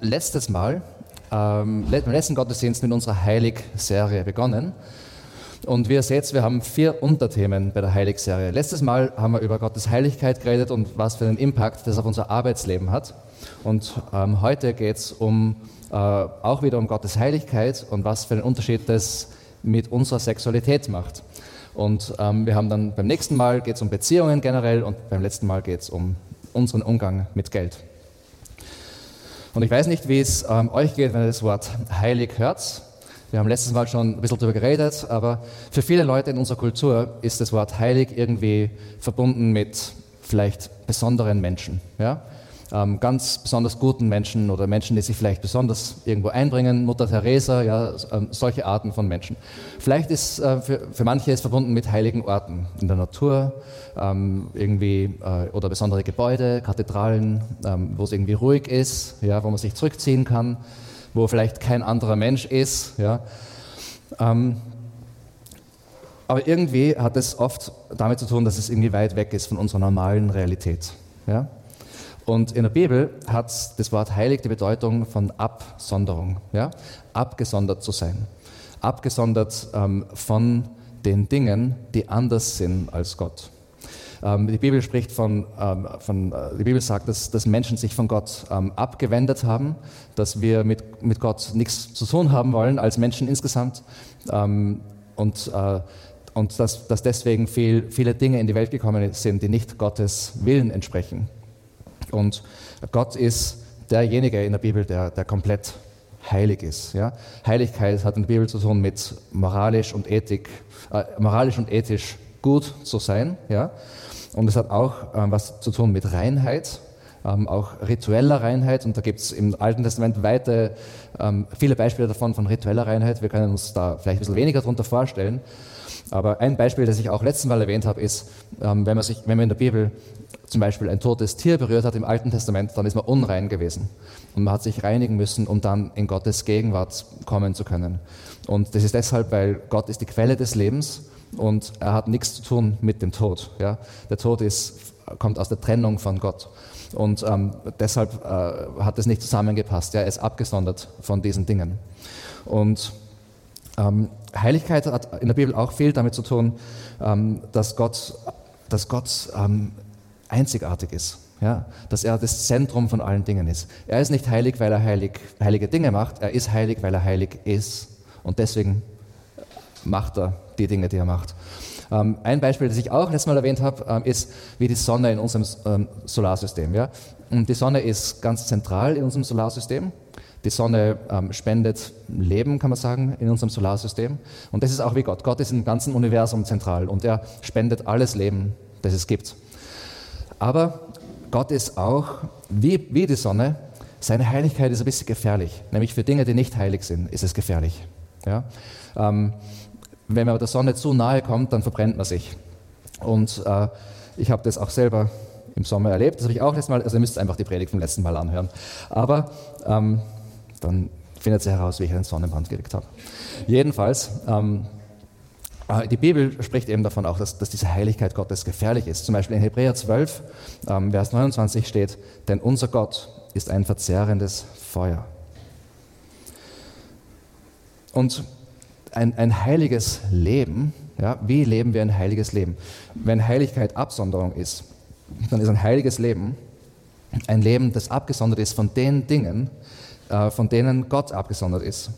letztes Mal, ähm, im letzten Gottesdienst mit unserer Heilig-Serie begonnen. Und wie ihr seht, wir haben vier Unterthemen bei der Heilig-Serie. Letztes Mal haben wir über Gottes Heiligkeit geredet und was für einen Impact das auf unser Arbeitsleben hat. Und ähm, heute geht es um, äh, auch wieder um Gottes Heiligkeit und was für einen Unterschied das mit unserer Sexualität macht. Und ähm, wir haben dann beim nächsten Mal geht es um Beziehungen generell und beim letzten Mal geht es um unseren Umgang mit Geld. Und ich weiß nicht, wie es ähm, euch geht, wenn ihr das Wort heilig hört. Wir haben letztes Mal schon ein bisschen darüber geredet, aber für viele Leute in unserer Kultur ist das Wort heilig irgendwie verbunden mit vielleicht besonderen Menschen. Ja? Ähm, ganz besonders guten Menschen oder Menschen, die sich vielleicht besonders irgendwo einbringen, Mutter Teresa, ja, ähm, solche Arten von Menschen. Vielleicht ist äh, für, für manche es verbunden mit heiligen Orten in der Natur, ähm, irgendwie äh, oder besondere Gebäude, Kathedralen, ähm, wo es irgendwie ruhig ist, ja, wo man sich zurückziehen kann, wo vielleicht kein anderer Mensch ist, ja. Ähm, aber irgendwie hat es oft damit zu tun, dass es irgendwie weit weg ist von unserer normalen Realität. Ja? Und in der Bibel hat das Wort heilig die Bedeutung von Absonderung, ja? abgesondert zu sein. Abgesondert ähm, von den Dingen, die anders sind als Gott. Ähm, die Bibel spricht von, ähm, von äh, die Bibel sagt, dass, dass Menschen sich von Gott ähm, abgewendet haben, dass wir mit, mit Gott nichts zu tun haben wollen als Menschen insgesamt ähm, und, äh, und dass, dass deswegen viel, viele Dinge in die Welt gekommen sind, die nicht Gottes Willen entsprechen. Und Gott ist derjenige in der Bibel, der, der komplett heilig ist. Ja? Heiligkeit hat in der Bibel zu tun mit moralisch und, Ethik, äh, moralisch und ethisch gut zu sein. Ja? Und es hat auch ähm, was zu tun mit Reinheit, ähm, auch ritueller Reinheit. Und da gibt es im Alten Testament weite, ähm, viele Beispiele davon von ritueller Reinheit. Wir können uns da vielleicht ein bisschen weniger darunter vorstellen. Aber ein Beispiel, das ich auch letzten Mal erwähnt habe, ist, ähm, wenn, man sich, wenn man in der Bibel zum Beispiel ein totes Tier berührt hat im Alten Testament, dann ist man unrein gewesen. Und man hat sich reinigen müssen, um dann in Gottes Gegenwart kommen zu können. Und das ist deshalb, weil Gott ist die Quelle des Lebens und er hat nichts zu tun mit dem Tod. Ja? Der Tod ist, kommt aus der Trennung von Gott. Und ähm, deshalb äh, hat es nicht zusammengepasst. Ja? Er ist abgesondert von diesen Dingen. Und ähm, Heiligkeit hat in der Bibel auch viel damit zu tun, ähm, dass Gott, dass Gott ähm, einzigartig ist. Ja, dass er das Zentrum von allen Dingen ist. Er ist nicht heilig, weil er heilig, heilige Dinge macht, er ist heilig, weil er heilig ist. Und deswegen macht er die Dinge, die er macht. Ähm, ein Beispiel, das ich auch letztes Mal erwähnt habe, ähm, ist wie die Sonne in unserem ähm, Solarsystem. Ja? Und die Sonne ist ganz zentral in unserem Solarsystem. Die Sonne ähm, spendet Leben, kann man sagen, in unserem Solarsystem. Und das ist auch wie Gott. Gott ist im ganzen Universum zentral und er spendet alles Leben, das es gibt. Aber Gott ist auch, wie, wie die Sonne, seine Heiligkeit ist ein bisschen gefährlich. Nämlich für Dinge, die nicht heilig sind, ist es gefährlich. Ja? Ähm, wenn man der Sonne zu nahe kommt, dann verbrennt man sich. Und äh, ich habe das auch selber im Sommer erlebt. Das habe ich auch letztes Mal, also ihr müsst einfach die Predigt vom letzten Mal anhören. Aber ähm, dann findet ihr heraus, wie ich einen Sonnenbrand gekriegt habe. Jedenfalls, ähm, äh, die Bibel spricht eben davon auch, dass, dass, diese Heiligkeit Gottes gefährlich ist. Zum Beispiel in Hebräer 12, ähm, Vers 29 steht, denn unser Gott ist ein verzehrendes Feuer. Und ein, ein heiliges Leben, ja, wie leben wir ein heiliges Leben? Wenn Heiligkeit Absonderung ist, dann ist ein heiliges Leben ein Leben, das abgesondert ist von den Dingen, von denen Gott abgesondert ist.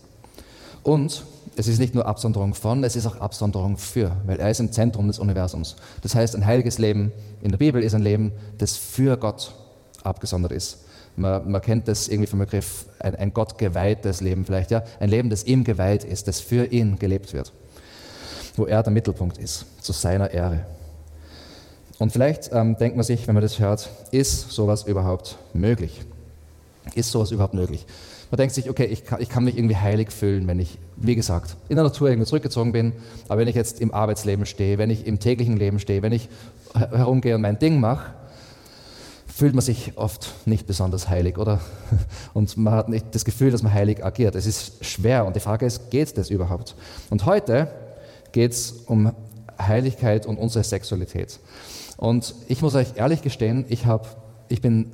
Und es ist nicht nur Absonderung von, es ist auch Absonderung für, weil er ist im Zentrum des Universums. Das heißt, ein heiliges Leben in der Bibel ist ein Leben, das für Gott abgesondert ist. Man, man kennt das irgendwie vom Begriff ein, ein Gott geweihtes Leben vielleicht, ja, ein Leben, das ihm geweiht ist, das für ihn gelebt wird, wo er der Mittelpunkt ist, zu seiner Ehre. Und vielleicht ähm, denkt man sich, wenn man das hört, ist sowas überhaupt möglich? Ist sowas überhaupt möglich? Man denkt sich, okay, ich kann, ich kann mich irgendwie heilig fühlen, wenn ich, wie gesagt, in der Natur irgendwie zurückgezogen bin, aber wenn ich jetzt im Arbeitsleben stehe, wenn ich im täglichen Leben stehe, wenn ich herumgehe und mein Ding mache, fühlt man sich oft nicht besonders heilig, oder? Und man hat nicht das Gefühl, dass man heilig agiert. Es ist schwer und die Frage ist, geht das überhaupt? Und heute geht es um Heiligkeit und unsere Sexualität. Und ich muss euch ehrlich gestehen, ich, hab, ich bin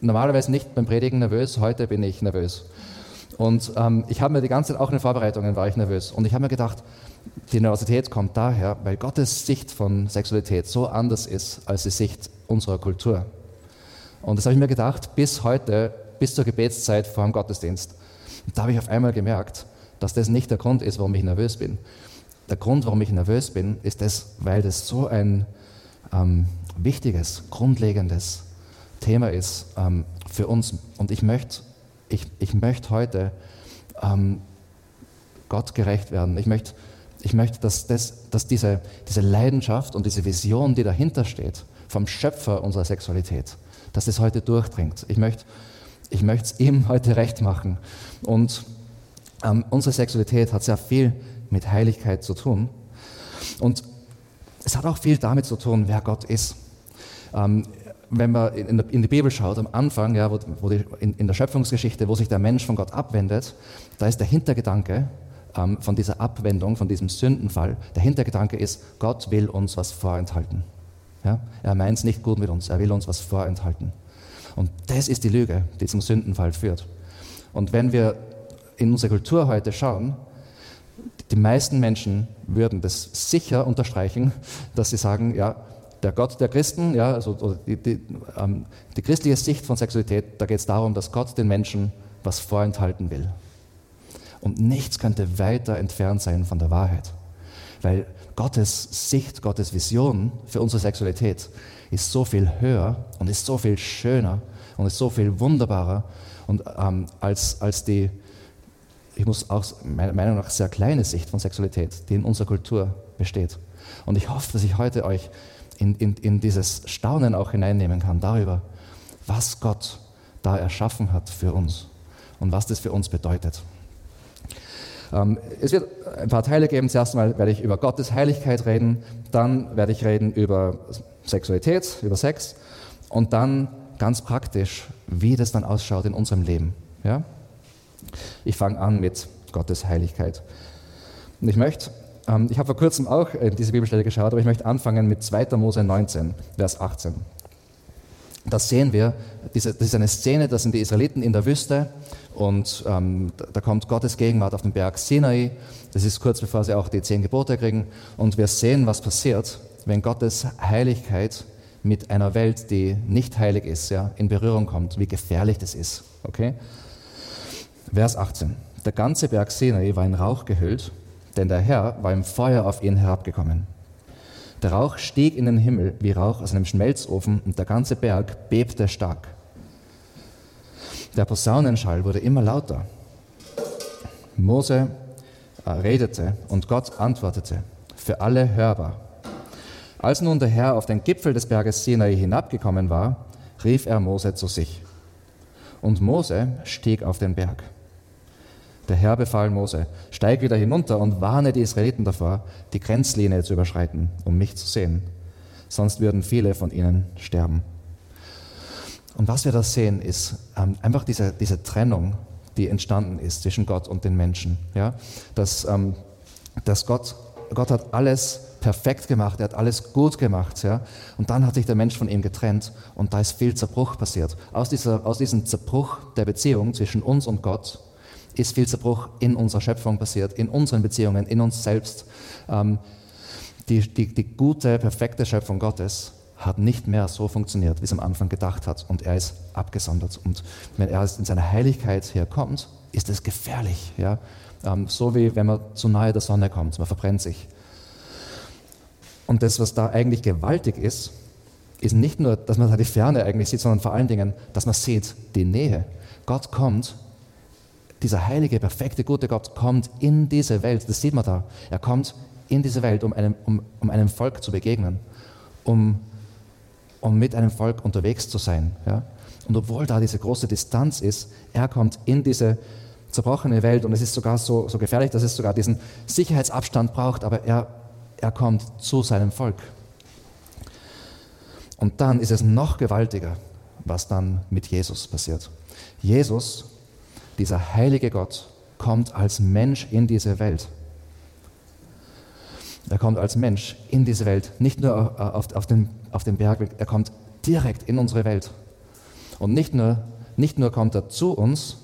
normalerweise nicht beim Predigen nervös, heute bin ich nervös. Und ähm, ich habe mir die ganze Zeit, auch in den Vorbereitungen war ich nervös. Und ich habe mir gedacht, die Nervosität kommt daher, weil Gottes Sicht von Sexualität so anders ist als die Sicht unserer Kultur. Und das habe ich mir gedacht, bis heute, bis zur Gebetszeit vor dem Gottesdienst. Und da habe ich auf einmal gemerkt, dass das nicht der Grund ist, warum ich nervös bin. Der Grund, warum ich nervös bin, ist das, weil das so ein ähm, wichtiges, grundlegendes Thema ist ähm, für uns. Und ich möchte, ich, ich möchte heute ähm, Gott gerecht werden. Ich möchte, ich möchte dass, das, dass diese, diese Leidenschaft und diese Vision, die dahinter steht, vom Schöpfer unserer Sexualität, dass das heute durchdringt. Ich möchte ich es ihm heute recht machen. Und ähm, unsere Sexualität hat sehr viel mit Heiligkeit zu tun. Und es hat auch viel damit zu tun, wer Gott ist. Ähm, wenn man in, in, die Bibel schaut, am Anfang, ja, wo, wo die, in, in, der Schöpfungsgeschichte, wo sich der Mensch von Gott abwendet, da ist der Hintergedanke ähm, von dieser Abwendung, von diesem Sündenfall, der Hintergedanke ist, Gott will uns was vorenthalten. Ja? Er meint es nicht gut mit uns, er will uns was vorenthalten. Und das ist die Lüge, die zum Sündenfall führt. Und wenn wir in unsere Kultur heute schauen, die meisten Menschen würden das sicher unterstreichen, dass sie sagen, ja, der Gott der Christen, ja, also die, die, ähm, die christliche Sicht von Sexualität, da geht es darum, dass Gott den Menschen was vorenthalten will. Und nichts könnte weiter entfernt sein von der Wahrheit. Weil Gottes Sicht, Gottes Vision für unsere Sexualität ist so viel höher und ist so viel schöner und ist so viel wunderbarer und, ähm, als, als die, ich muss auch meiner Meinung nach sehr kleine Sicht von Sexualität, die in unserer Kultur besteht. Und ich hoffe, dass ich heute euch in, in, in dieses Staunen auch hineinnehmen kann darüber, was Gott da erschaffen hat für uns und was das für uns bedeutet. Ähm, es wird ein paar Teile geben. Zuerst mal werde ich über Gottes Heiligkeit reden, dann werde ich reden über Sexualität, über Sex und dann ganz praktisch, wie das dann ausschaut in unserem Leben. Ja? Ich fange an mit Gottes Heiligkeit. Und ich möchte ähm, ich habe vor kurzem auch in diese Bibelstelle geschaut, aber ich möchte anfangen mit 2. Mose 19, Vers 18. Da sehen wir, das ist eine Szene, da sind die Israeliten in der Wüste und ähm, da kommt Gottes Gegenwart auf den Berg Sinai. Das ist kurz bevor sie auch die zehn Gebote kriegen. Und wir sehen, was passiert, wenn Gottes Heiligkeit mit einer Welt, die nicht heilig ist, ja, in Berührung kommt, wie gefährlich das ist. Okay? Vers 18. Der ganze Berg Sinai war in Rauch gehüllt denn der Herr war im Feuer auf ihn herabgekommen. Der Rauch stieg in den Himmel wie Rauch aus einem Schmelzofen und der ganze Berg bebte stark. Der Posaunenschall wurde immer lauter. Mose äh, redete und Gott antwortete, für alle hörbar. Als nun der Herr auf den Gipfel des Berges Sinai hinabgekommen war, rief er Mose zu sich. Und Mose stieg auf den Berg. Der Herr befahl Mose, steig wieder hinunter und warne die Israeliten davor, die Grenzlinie zu überschreiten, um mich zu sehen. Sonst würden viele von ihnen sterben. Und was wir da sehen, ist ähm, einfach diese, diese Trennung, die entstanden ist zwischen Gott und den Menschen. Ja? Dass, ähm, dass Gott, Gott hat alles perfekt gemacht, er hat alles gut gemacht. Ja? Und dann hat sich der Mensch von ihm getrennt und da ist viel Zerbruch passiert. Aus, dieser, aus diesem Zerbruch der Beziehung zwischen uns und Gott ist viel Zerbruch in unserer Schöpfung passiert, in unseren Beziehungen, in uns selbst. Ähm, die, die, die gute, perfekte Schöpfung Gottes hat nicht mehr so funktioniert, wie es am Anfang gedacht hat. Und er ist abgesondert. Und wenn er in seiner Heiligkeit herkommt, ist es gefährlich. Ja? Ähm, so wie wenn man zu nahe der Sonne kommt, man verbrennt sich. Und das, was da eigentlich gewaltig ist, ist nicht nur, dass man da die Ferne eigentlich sieht, sondern vor allen Dingen, dass man sieht die Nähe. Gott kommt dieser heilige, perfekte, gute Gott kommt in diese Welt, das sieht man da. Er kommt in diese Welt, um einem, um, um einem Volk zu begegnen, um, um mit einem Volk unterwegs zu sein. Ja? Und obwohl da diese große Distanz ist, er kommt in diese zerbrochene Welt und es ist sogar so, so gefährlich, dass es sogar diesen Sicherheitsabstand braucht, aber er, er kommt zu seinem Volk. Und dann ist es noch gewaltiger, was dann mit Jesus passiert. Jesus dieser heilige Gott kommt als Mensch in diese Welt. Er kommt als Mensch in diese Welt, nicht nur auf, auf, den, auf den Berg, er kommt direkt in unsere Welt. Und nicht nur, nicht nur kommt er zu uns,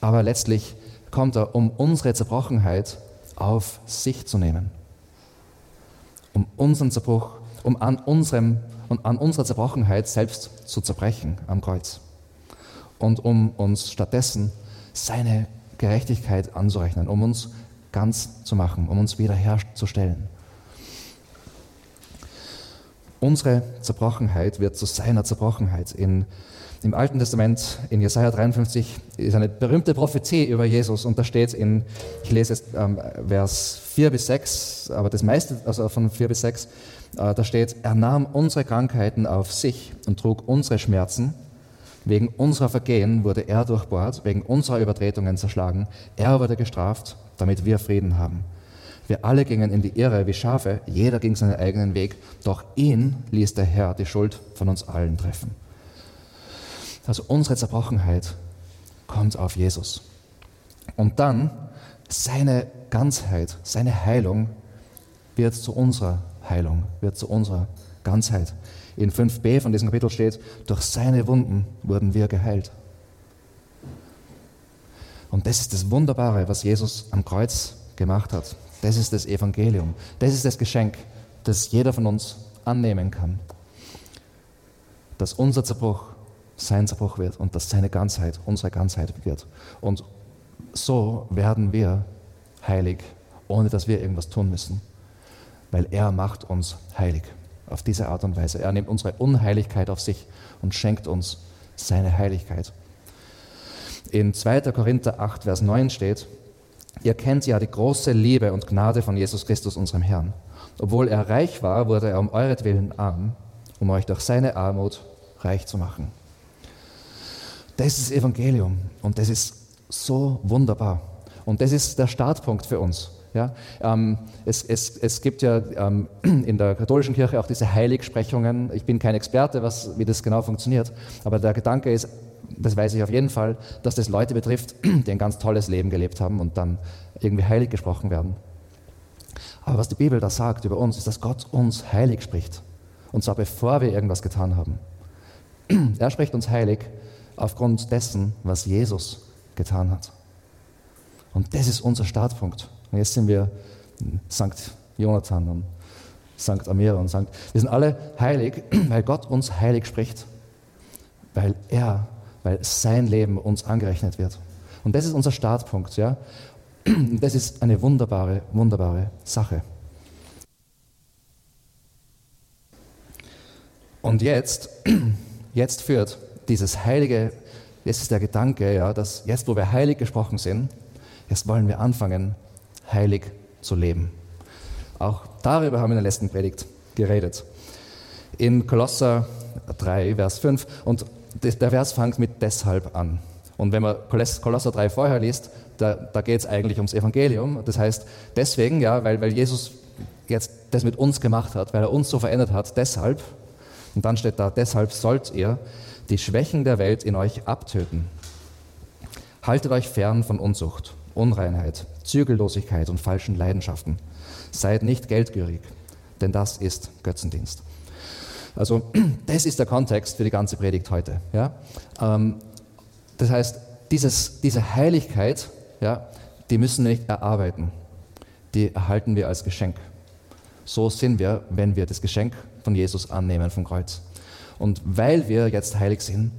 aber letztlich kommt er, um unsere Zerbrochenheit auf sich zu nehmen. Um unseren Zerbruch, um an, unserem, und an unserer Zerbrochenheit selbst zu zerbrechen am Kreuz. Und um uns stattdessen seine Gerechtigkeit anzurechnen, um uns ganz zu machen, um uns wiederherzustellen. Unsere Zerbrochenheit wird zu seiner Zerbrochenheit. In, Im Alten Testament, in Jesaja 53, ist eine berühmte Prophezie über Jesus und da steht in, ich lese jetzt ähm, Vers 4 bis 6, aber das meiste, also von 4 bis 6, äh, da steht, er nahm unsere Krankheiten auf sich und trug unsere Schmerzen. Wegen unserer Vergehen wurde er durchbohrt, wegen unserer Übertretungen zerschlagen. Er wurde gestraft, damit wir Frieden haben. Wir alle gingen in die Irre wie Schafe, jeder ging seinen eigenen Weg, doch ihn ließ der Herr die Schuld von uns allen treffen. Also unsere Zerbrochenheit kommt auf Jesus. Und dann seine Ganzheit, seine Heilung wird zu unserer Heilung, wird zu unserer Ganzheit. In 5b von diesem Kapitel steht, durch seine Wunden wurden wir geheilt. Und das ist das Wunderbare, was Jesus am Kreuz gemacht hat. Das ist das Evangelium. Das ist das Geschenk, das jeder von uns annehmen kann. Dass unser Zerbruch sein Zerbruch wird und dass seine Ganzheit unsere Ganzheit wird. Und so werden wir heilig, ohne dass wir irgendwas tun müssen. Weil er macht uns heilig. Auf diese Art und Weise. Er nimmt unsere Unheiligkeit auf sich und schenkt uns seine Heiligkeit. In 2. Korinther 8, Vers 9 steht, Ihr kennt ja die große Liebe und Gnade von Jesus Christus, unserem Herrn. Obwohl er reich war, wurde er um euretwillen arm, um euch durch seine Armut reich zu machen. Das ist Evangelium und das ist so wunderbar. Und das ist der Startpunkt für uns. Ja, ähm, es, es, es, gibt ja ähm, in der katholischen Kirche auch diese Heiligsprechungen. Ich bin kein Experte, was, wie das genau funktioniert, aber der Gedanke ist, das weiß ich auf jeden Fall, dass das Leute betrifft, die ein ganz tolles Leben gelebt haben und dann irgendwie heilig gesprochen werden. Aber was die Bibel da sagt über uns, ist, dass Gott uns heilig spricht. Und zwar bevor wir irgendwas getan haben. Er spricht uns heilig aufgrund dessen, was Jesus getan hat. Und das ist unser Startpunkt. Und jetzt sind wir St. Jonathan und St. Amira und St. Wir sind alle heilig, weil Gott uns heilig spricht, weil er weil sein Leben uns angerechnet wird. Und das ist unser Startpunkt. Ja? Das ist eine wunderbare, wunderbare Sache. Und jetzt, jetzt führt dieses heilige, jetzt ist der Gedanke, ja, dass jetzt, wo wir heilig gesprochen sind, jetzt wollen wir anfangen, heilig zu leben. Auch darüber haben wir in der letzten Predigt geredet. In Kolosser 3, Vers 5. Und der Vers fängt mit deshalb an. Und wenn man Kolosser 3 vorher liest, da, da geht es eigentlich ums Evangelium. Das heißt, deswegen, ja, weil, weil Jesus jetzt das mit uns gemacht hat, weil er uns so verändert hat, deshalb, und dann steht da, deshalb sollt ihr die Schwächen der Welt in euch abtöten. Haltet euch fern von Unzucht, Unreinheit, Zügellosigkeit und falschen Leidenschaften. Seid nicht geldgierig, denn das ist Götzendienst. Also das ist der Kontext für die ganze Predigt heute. Ja? Ähm, das heißt, dieses, diese Heiligkeit, ja, die müssen wir nicht erarbeiten. Die erhalten wir als Geschenk. So sind wir, wenn wir das Geschenk von Jesus annehmen vom Kreuz. Und weil wir jetzt heilig sind,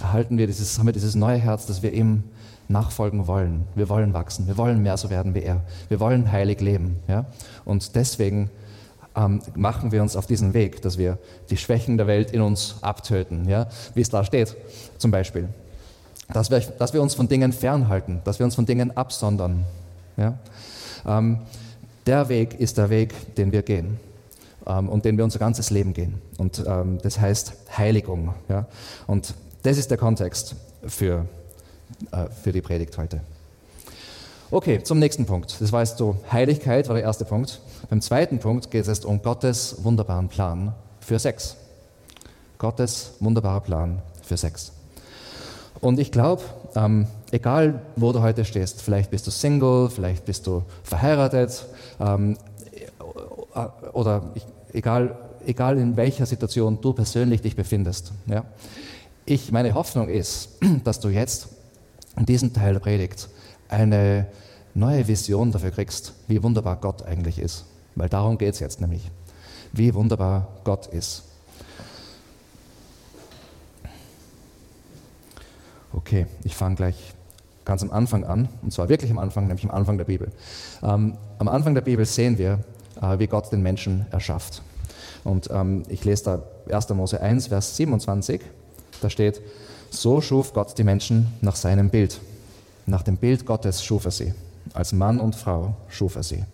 erhalten wir dieses, haben wir dieses neue Herz, dass wir ihm nachfolgen wollen. Wir wollen wachsen, wir wollen mehr so werden wie er. Wir wollen heilig leben. Ja? Und deswegen ähm, machen wir uns auf diesen Weg, dass wir die Schwächen der Welt in uns abtöten, ja? wie es da steht zum Beispiel. Dass wir, dass wir uns von Dingen fernhalten, dass wir uns von Dingen absondern. Ja? Ähm, der Weg ist der Weg, den wir gehen ähm, und den wir unser ganzes Leben gehen. Und ähm, das heißt Heiligung. Ja? Und das ist der Kontext für, äh, für die Predigt heute. Okay, zum nächsten Punkt. Das war jetzt so, Heiligkeit war der erste Punkt. Beim zweiten Punkt geht es um Gottes wunderbaren Plan für Sex. Gottes wunderbarer Plan für Sex. Und ich glaube, ähm, egal wo du heute stehst, vielleicht bist du Single, vielleicht bist du verheiratet, ähm, oder ich, egal, egal in welcher Situation du persönlich dich befindest, ja, ich, meine Hoffnung ist, dass du jetzt in diesem Teil Predigt eine neue Vision dafür kriegst, wie wunderbar Gott eigentlich ist. Weil darum geht es jetzt nämlich. Wie wunderbar Gott ist. Okay, ich fange gleich ganz am Anfang an, und zwar wirklich am Anfang, nämlich am Anfang der Bibel. Ähm, am Anfang der Bibel sehen wir, äh, wie Gott den Menschen erschafft. Und ähm, ich lese da 1. Mose 1, Vers 27, da steht, so schuf Gott die Menschen nach seinem Bild. Nach dem Bild Gottes schuf er sie. Als Mann und Frau schuf er sie.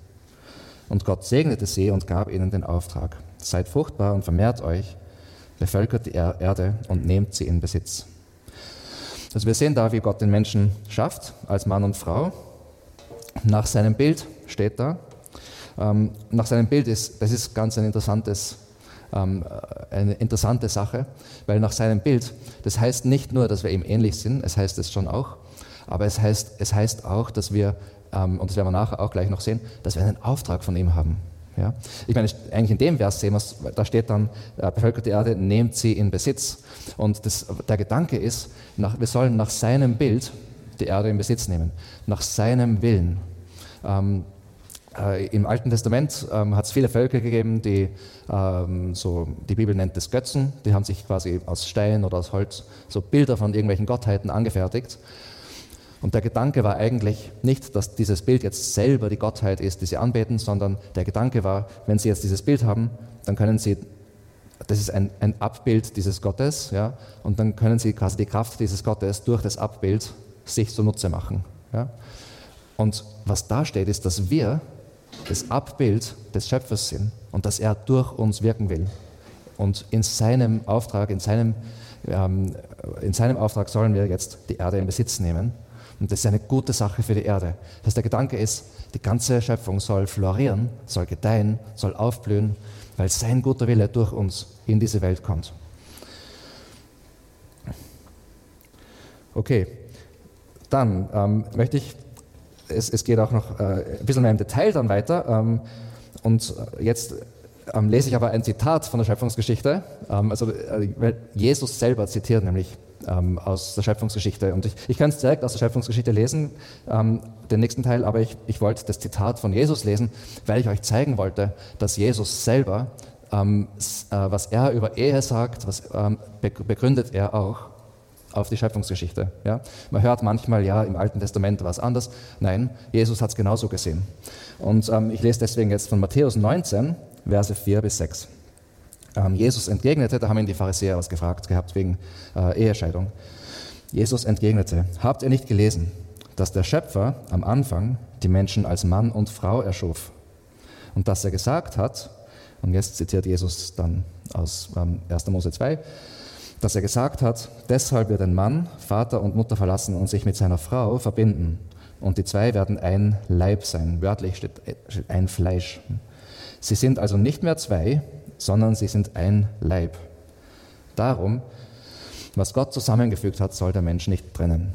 Und Gott segnete sie und gab ihnen den Auftrag. Seid fruchtbar und vermehrt euch, bevölkert die Erde und nehmt sie in Besitz. Also wir sehen da, wie Gott den Menschen schafft, als Mann und Frau. Nach seinem Bild steht da. Ähm, nach seinem Bild ist, das ist ganz ein interessantes, ähm, eine interessante Sache, weil nach seinem Bild, das heißt nicht nur, dass wir ihm ähnlich sind, es heißt es schon auch, aber es heißt, es heißt auch, dass wir, ähm, und das werden wir nachher auch gleich noch sehen, dass wir einen Auftrag von ihm haben. Ja? Ich meine, eigentlich in dem Vers sehen wir es, da steht dann, äh, bevölkerte Erde, nehmt sie in Besitz. Und das, der Gedanke ist, nach, wir sollen nach seinem Bild die Erde in Besitz nehmen, nach seinem Willen. Ähm, äh, Im Alten Testament ähm, hat es viele Völker gegeben, die, ähm, so, die Bibel nennt es Götzen, die haben sich quasi aus Stein oder aus Holz so Bilder von irgendwelchen Gottheiten angefertigt. Und der Gedanke war eigentlich nicht, dass dieses Bild jetzt selber die Gottheit ist, die sie anbeten, sondern der Gedanke war, wenn sie jetzt dieses Bild haben, dann können sie, das ist ein, ein Abbild dieses Gottes, ja, und dann können sie quasi die Kraft dieses Gottes durch das Abbild sich zunutze machen. Ja. Und was da steht, ist, dass wir das Abbild des Schöpfers sind und dass er durch uns wirken will. Und in seinem Auftrag, in seinem, ähm, in seinem Auftrag sollen wir jetzt die Erde in Besitz nehmen und das ist eine gute Sache für die Erde. Das heißt, der Gedanke ist, die ganze Schöpfung soll florieren, soll gedeihen, soll aufblühen, weil sein guter Wille durch uns in diese Welt kommt. Okay, dann ähm, möchte ich, es, es, geht auch noch äh, ein bisschen mehr im Detail dann weiter. Ähm, und jetzt ähm, lese ich aber ein Zitat von der Schöpfungsgeschichte. Ähm, also äh, Jesus selber zitiert nämlich ähm, aus der Schöpfungsgeschichte. Und ich, ich kann es direkt aus der Schöpfungsgeschichte lesen, ähm, den nächsten Teil, aber ich, ich wollte das Zitat von Jesus lesen, weil ich euch zeigen wollte, dass Jesus selber, ähm, äh, was er über Ehe sagt, was begründet er auch auf die Schöpfungsgeschichte. Ja? Man hört manchmal, ja, im Alten Testament war es anders. Nein, Jesus hat es genauso gesehen. Und ähm, ich lese deswegen jetzt von Matthäus 19, Verse 4 bis 6 ähm, Jesus entgegnete, da haben ihn die Pharisäer was gefragt gehabt wegen äh, Ehescheidung. Jesus entgegnete, habt ihr nicht gelesen, dass der Schöpfer am Anfang die Menschen als Mann und Frau erschuf und dass er gesagt hat, und jetzt zitiert Jesus dann aus ähm, 1. Mose 2, dass er gesagt hat, deshalb wird ein Mann Vater und Mutter verlassen und sich mit seiner Frau verbinden. Und die zwei werden ein Leib sein. Wörtlich steht, ein Fleisch. Sie sind also nicht mehr zwei, sondern sie sind ein Leib. Darum, was Gott zusammengefügt hat, soll der Mensch nicht trennen.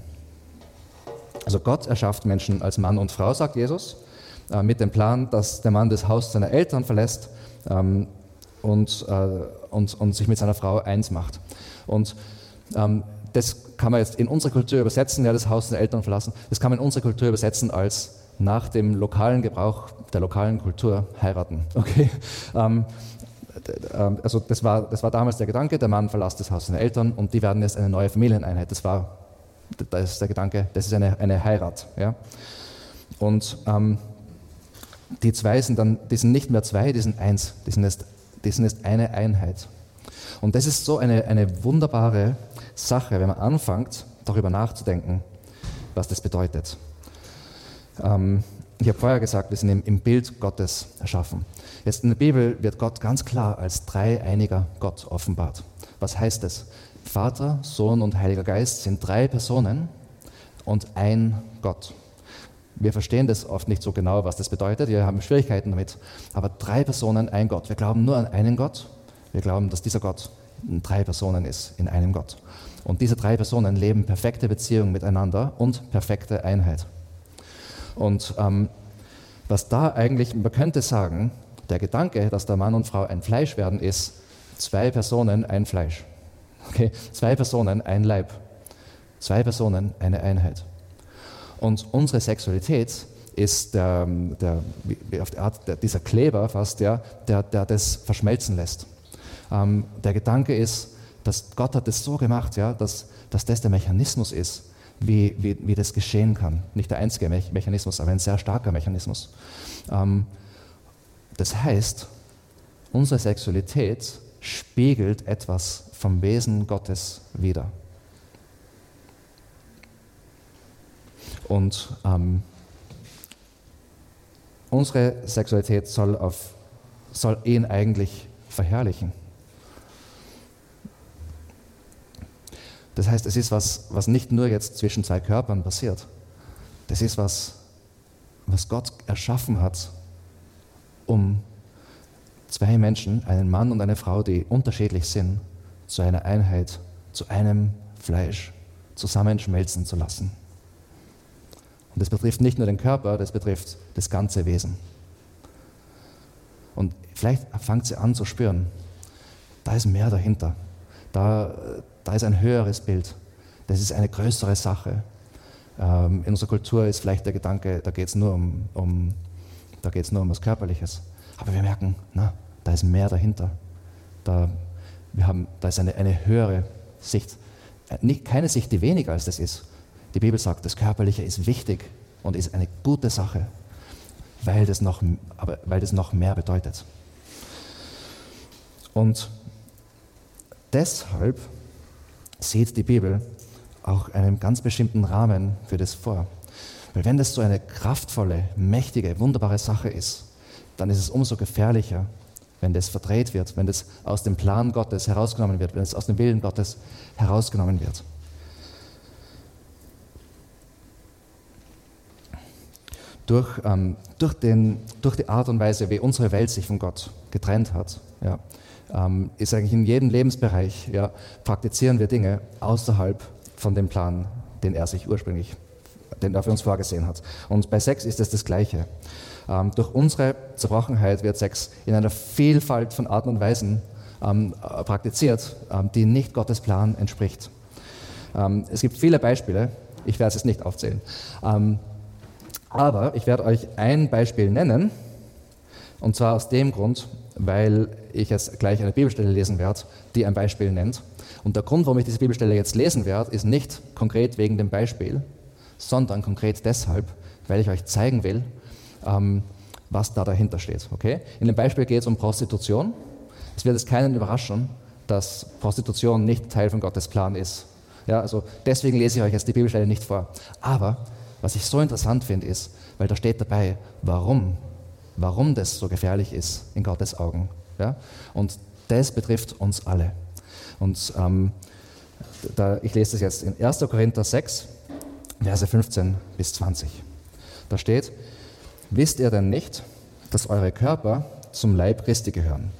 Also Gott erschafft Menschen als Mann und Frau, sagt Jesus, äh, mit dem Plan, dass der Mann das Haus seiner Eltern verlässt ähm, und, äh, und, und sich mit seiner Frau eins macht. Und ähm, das kann man jetzt in unsere Kultur übersetzen, ja, das Haus seiner Eltern verlassen, das kann man in unsere Kultur übersetzen als nach dem lokalen Gebrauch der lokalen Kultur heiraten. Okay? Ähm, ähm, also das war, das war damals der Gedanke, der Mann verlässt das Haus seiner Eltern und die werden jetzt eine neue Familieneinheit. Das war das ist der Gedanke, das ist eine, eine Heirat. Ja? Und ähm, die zwei sind dann, die sind nicht mehr zwei, die sind eins, die sind jetzt, die sind jetzt eine Einheit. Und das ist so eine, eine wunderbare Sache, wenn man anfängt, darüber nachzudenken, was das bedeutet. Ähm, ich habe vorher gesagt, wir sind im Bild Gottes erschaffen. Jetzt in der Bibel wird Gott ganz klar als dreieiniger Gott offenbart. Was heißt das? Vater, Sohn und Heiliger Geist sind drei Personen und ein Gott. Wir verstehen das oft nicht so genau, was das bedeutet. Wir haben Schwierigkeiten damit. Aber drei Personen, ein Gott. Wir glauben nur an einen Gott. Wir glauben, dass dieser Gott drei Personen ist, in einem Gott. Und diese drei Personen leben perfekte Beziehungen miteinander und perfekte Einheit. Und ähm, was da eigentlich, man könnte sagen, der Gedanke, dass der Mann und Frau ein Fleisch werden, ist zwei Personen, ein Fleisch. Okay? Zwei Personen, ein Leib. Zwei Personen, eine Einheit. Und unsere Sexualität ist der, der, auf die Art, der, dieser Kleber fast, der, der, der das verschmelzen lässt. Ähm, der Gedanke ist, dass Gott hat es so gemacht, ja, dass, dass das der Mechanismus ist, wie, wie, wie das geschehen kann. Nicht der einzige Mechanismus, aber ein sehr starker Mechanismus. Ähm, das heißt, unsere Sexualität spiegelt etwas vom Wesen Gottes wider. Und ähm, unsere Sexualität soll, auf, soll ihn eigentlich verherrlichen. Das heißt, es ist was, was nicht nur jetzt zwischen zwei Körpern passiert. Das ist was, was Gott erschaffen hat, um zwei Menschen, einen Mann und eine Frau, die unterschiedlich sind, zu einer Einheit, zu einem Fleisch zusammenschmelzen zu lassen. Und das betrifft nicht nur den Körper, das betrifft das ganze Wesen. Und vielleicht fangt sie an zu spüren, da ist mehr dahinter. Da, da ist ein höheres Bild. Das ist eine größere Sache. Ähm, in unserer Kultur ist vielleicht der Gedanke, da geht es nur um, um, nur um was Körperliches. Aber wir merken, na, da ist mehr dahinter. Da, wir haben, da ist eine, eine höhere Sicht. Äh, nicht, keine Sicht, die weniger als das ist. Die Bibel sagt, das Körperliche ist wichtig und ist eine gute Sache, weil das noch, aber, weil das noch mehr bedeutet. Und deshalb sieht die Bibel auch einen ganz bestimmten Rahmen für das vor. Weil wenn das so eine kraftvolle, mächtige, wunderbare Sache ist, dann ist es umso gefährlicher, wenn das verdreht wird, wenn das aus dem Plan Gottes herausgenommen wird, wenn es aus dem Willen Gottes herausgenommen wird. Durch, ähm, durch, den, durch die Art und Weise, wie unsere Welt sich von Gott getrennt hat, ja, ähm, ist eigentlich in jedem Lebensbereich, ja, praktizieren wir Dinge außerhalb von dem Plan, den er sich ursprünglich, den er für uns vorgesehen hat. Und bei Sex ist es das Gleiche. Ähm, durch unsere Zerbrochenheit wird Sex in einer Vielfalt von Arten und Weisen ähm, praktiziert, ähm, die nicht Gottes Plan entspricht. Ähm, es gibt viele Beispiele, ich werde es jetzt nicht aufzählen. Ähm, aber ich werde euch ein Beispiel nennen, und zwar aus dem Grund, weil ich jetzt gleich eine Bibelstelle lesen werde, die ein Beispiel nennt. Und der Grund, warum ich diese Bibelstelle jetzt lesen werde, ist nicht konkret wegen dem Beispiel, sondern konkret deshalb, weil ich euch zeigen will, ähm, was da dahinter steht. Okay? In dem Beispiel geht es um Prostitution. Es wird es keinen überraschen, dass Prostitution nicht Teil von Gottes Plan ist. Ja, also deswegen lese ich euch jetzt die Bibelstelle nicht vor. Aber was ich so interessant finde, ist, weil da steht dabei, warum, warum das so gefährlich ist in Gottes Augen. Ja? Und das betrifft uns alle. Und ähm, da, ich lese das jetzt in 1. Korinther 6, Verse 15 bis 20. Da steht, wisst ihr denn nicht, dass eure Körper zum Leib Christi gehören?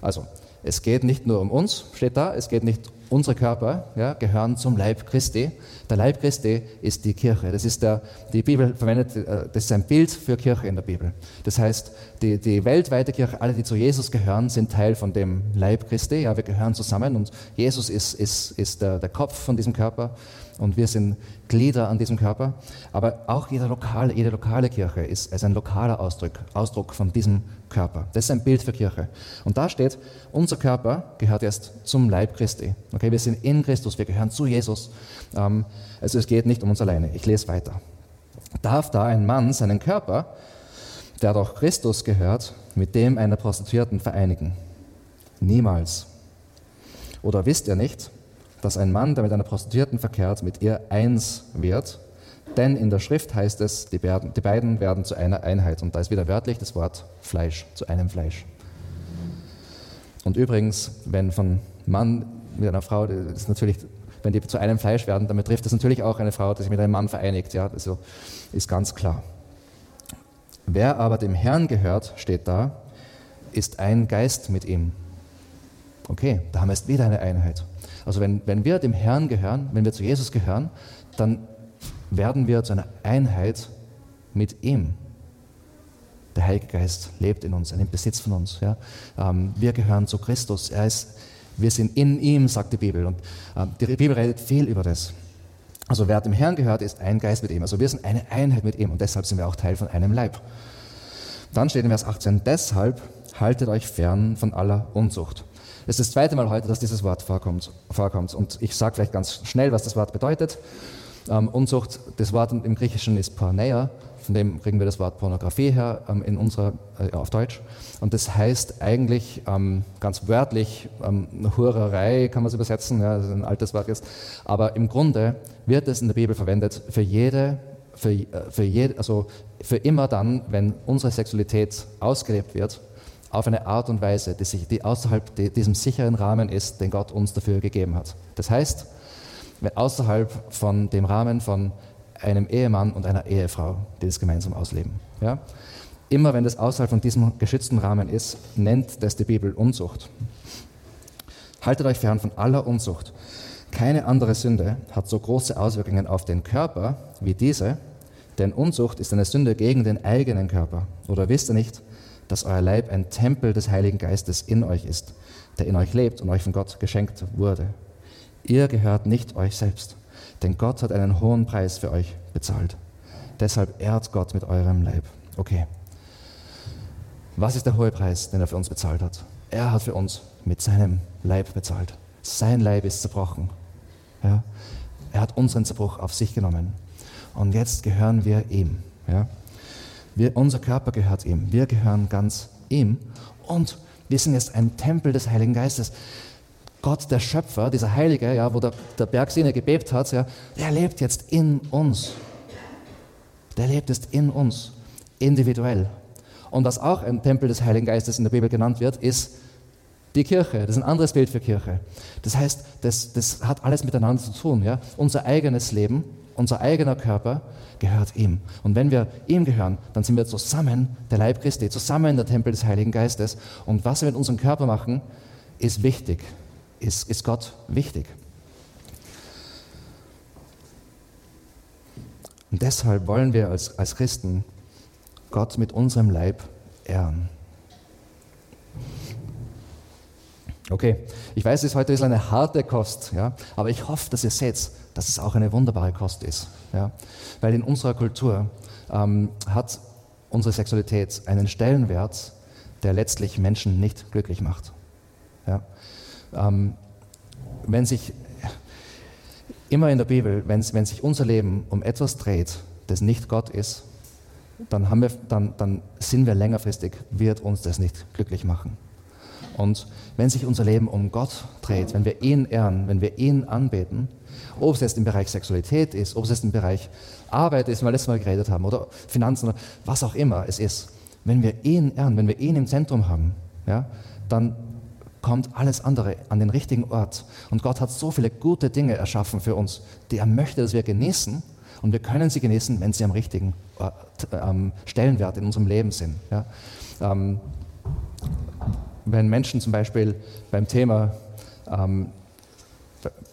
Also, es geht nicht nur um uns, steht da, es geht nicht unsere Körper ja, gehören zum Leib Christi. Der Leib Christi ist die Kirche. Das ist der, die Bibel verwendet, äh, das ist ein Bild für Kirche in der Bibel. Das heißt, die, die weltweite Kirche, alle, die zu Jesus gehören, sind Teil von dem Leib Christi. Ja, wir gehören zusammen und Jesus ist, ist, ist der, der Kopf von diesem Körper und wir sind Glieder an diesem Körper. Aber auch jede lokale, jede lokale Kirche ist, ist ein lokaler Ausdruck, Ausdruck von diesem Körper. Das ist ein Bild für Kirche. Und da steht, unser Körper gehört erst zum Leib Christi. Okay, wir sind in Christus, wir gehören zu Jesus. Ähm, also es geht nicht um uns alleine. Ich lese weiter. Darf da ein Mann seinen Körper, der doch Christus gehört, mit dem einer Prostituierten vereinigen? Niemals. Oder wisst ihr nicht, dass ein Mann, der mit einer Prostituierten verkehrt, mit ihr eins wird? Denn in der Schrift heißt es, die beiden werden zu einer Einheit. Und da ist wieder wörtlich das Wort Fleisch, zu einem Fleisch. Und übrigens, wenn von Mann mit einer Frau, ist natürlich, wenn die zu einem Fleisch werden, dann betrifft das natürlich auch eine Frau, die sich mit einem Mann vereinigt. Ja, also ist ganz klar. Wer aber dem Herrn gehört, steht da, ist ein Geist mit ihm. Okay, da haben wir jetzt wieder eine Einheit. Also wenn, wenn wir dem Herrn gehören, wenn wir zu Jesus gehören, dann werden wir zu einer Einheit mit ihm. Der Heilige Geist lebt in uns, er nimmt Besitz von uns. Ja. Ähm, wir gehören zu Christus. Er ist, Wir sind in ihm, sagt die Bibel. Und äh, die Bibel redet viel über das. Also wer dem Herrn gehört, ist ein Geist mit ihm. Also wir sind eine Einheit mit ihm und deshalb sind wir auch Teil von einem Leib. Dann steht in Vers 18, deshalb haltet euch fern von aller Unzucht. Es ist das zweite Mal heute, dass dieses Wort vorkommt. vorkommt. Und ich sage vielleicht ganz schnell, was das Wort bedeutet. Ähm, Unzucht, das Wort im Griechischen ist Porneia, von dem kriegen wir das Wort Pornografie her ähm, in unserer, äh, auf Deutsch. Und das heißt eigentlich ähm, ganz wörtlich ähm, Hurerei, kann man es übersetzen, ja, das ist ein altes Wort jetzt. Aber im Grunde wird es in der Bibel verwendet für jede, für, äh, für, jede, also für immer dann, wenn unsere Sexualität ausgelebt wird, auf eine Art und Weise, die, sich, die außerhalb die, diesem sicheren Rahmen ist, den Gott uns dafür gegeben hat. Das heißt, außerhalb von dem Rahmen von einem Ehemann und einer Ehefrau, die das gemeinsam ausleben. Ja? Immer wenn das außerhalb von diesem geschützten Rahmen ist, nennt das die Bibel Unzucht. Haltet euch fern von aller Unzucht. Keine andere Sünde hat so große Auswirkungen auf den Körper wie diese, denn Unzucht ist eine Sünde gegen den eigenen Körper. Oder wisst ihr nicht, dass euer Leib ein Tempel des Heiligen Geistes in euch ist, der in euch lebt und euch von Gott geschenkt wurde? Ihr gehört nicht euch selbst, denn Gott hat einen hohen Preis für euch bezahlt. Deshalb ehrt Gott mit eurem Leib. Okay. Was ist der hohe Preis, den er für uns bezahlt hat? Er hat für uns mit seinem Leib bezahlt. Sein Leib ist zerbrochen. Ja? Er hat unseren Zerbruch auf sich genommen. Und jetzt gehören wir ihm. Ja? Wir, unser Körper gehört ihm. Wir gehören ganz ihm. Und wir sind jetzt ein Tempel des Heiligen Geistes. Gott, der Schöpfer, dieser Heilige, ja, wo der, der Berg Sinne gebebt hat, ja, der lebt jetzt in uns. Der lebt jetzt in uns, individuell. Und was auch ein Tempel des Heiligen Geistes in der Bibel genannt wird, ist die Kirche. Das ist ein anderes Bild für Kirche. Das heißt, das, das hat alles miteinander zu tun. Ja? Unser eigenes Leben, unser eigener Körper gehört ihm. Und wenn wir ihm gehören, dann sind wir zusammen der Leib Christi, zusammen der Tempel des Heiligen Geistes. Und was wir mit unserem Körper machen, ist wichtig ist, ist Gott wichtig. Und deshalb wollen wir als, als Christen Gott mit unserem Leib ehren. Okay, ich weiß, es heute ist eine harte Kost, ja, aber ich hoffe, dass ihr seht, dass es auch eine wunderbare Kost ist. Ja, weil in unserer Kultur ähm, hat unsere Sexualität einen Stellenwert, der letztlich Menschen nicht glücklich macht. Ja. Ähm, wenn sich immer in der Bibel, wenn, wenn sich unser Leben um etwas dreht, das nicht Gott ist, dann, haben wir, dann, dann sind wir längerfristig, wird uns das nicht glücklich machen. Und wenn sich unser Leben um Gott dreht, wenn wir ihn ehren, wenn wir ihn anbeten, ob es jetzt im Bereich Sexualität ist, ob es jetzt im Bereich Arbeit ist, wie wir letztes Mal geredet haben, oder Finanzen, oder was auch immer es ist, wenn wir ihn ehren, wenn wir ihn im Zentrum haben, ja, dann kommt alles andere an den richtigen Ort. Und Gott hat so viele gute Dinge erschaffen für uns, die er möchte, dass wir genießen. Und wir können sie genießen, wenn sie am richtigen Ort, ähm, Stellenwert in unserem Leben sind. Ja? Ähm, wenn Menschen zum Beispiel beim Thema, ähm,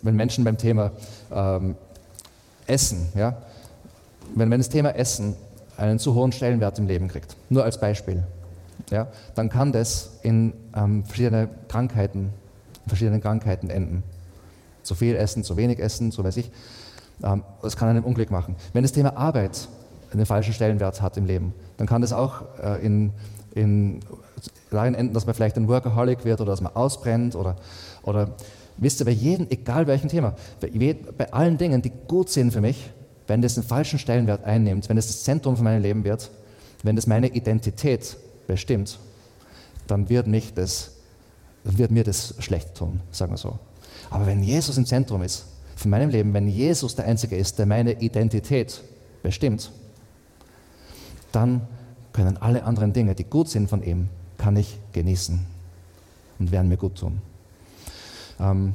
wenn Menschen beim Thema ähm, Essen, ja, wenn, wenn das Thema Essen einen zu hohen Stellenwert im Leben kriegt, nur als Beispiel, ja, dann kann das in ähm, verschiedene Krankheiten, verschiedenen Krankheiten enden. Zu viel essen, zu wenig essen, so weiß ich. Ähm, das kann einen Unglück machen. Wenn das Thema Arbeit einen falschen Stellenwert hat im Leben, dann kann das auch äh, in, in darin enden, dass man vielleicht ein Workaholic wird oder dass man ausbrennt oder, oder wisst ihr, bei jedem, egal welchem Thema, bei, bei allen Dingen, die gut sind für mich, wenn das einen falschen Stellenwert einnimmt, wenn das das Zentrum von meinem Leben wird, wenn das meine Identität bestimmt, dann wird, mich das, wird mir das schlecht tun, sagen wir so. Aber wenn Jesus im Zentrum ist, von meinem Leben, wenn Jesus der Einzige ist, der meine Identität bestimmt, dann können alle anderen Dinge, die gut sind von ihm, kann ich genießen und werden mir gut tun. Ähm,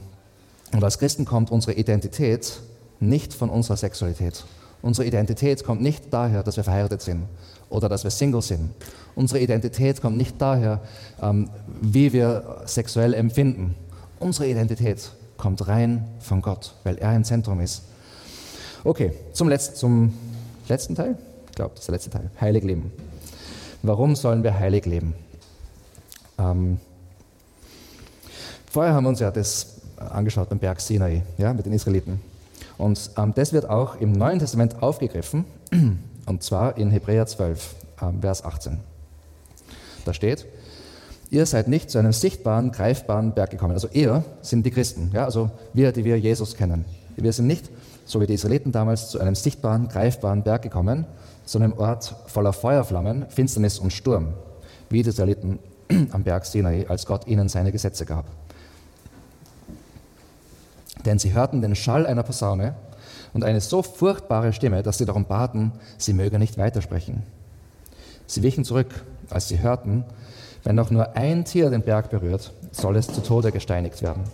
und als Christen kommt unsere Identität nicht von unserer Sexualität. Unsere Identität kommt nicht daher, dass wir verheiratet sind oder dass wir Single sind. Unsere Identität kommt nicht daher, ähm, wie wir sexuell empfinden. Unsere Identität kommt rein von Gott, weil er im Zentrum ist. Okay, zum, Letz zum letzten Teil. Ich glaube, das ist der letzte Teil. Heilig leben. Warum sollen wir heilig leben? Ähm, Vorher haben wir uns ja das angeschaut beim Berg Sinai, ja, mit den Israeliten. Und ähm, das wird auch im Neuen Testament aufgegriffen, und zwar in Hebräer 12, ähm, Vers 18. Da steht, ihr seid nicht zu einem sichtbaren, greifbaren Berg gekommen. Also ihr sind die Christen, ja, also wir, die wir Jesus kennen. Wir sind nicht, so wie die Israeliten damals, zu einem sichtbaren, greifbaren Berg gekommen, zu einem Ort voller Feuerflammen, Finsternis und Sturm, wie die Israeliten am Berg Sinai, als Gott ihnen seine Gesetze gab. Denn sie hörten den Schall einer Posaune und eine so furchtbare Stimme, dass sie darum baten, sie möge nicht weitersprechen. Sie wichen zurück, als sie hörten, wenn noch nur ein Tier den Berg berührt, soll es zu Tode gesteinigt werden.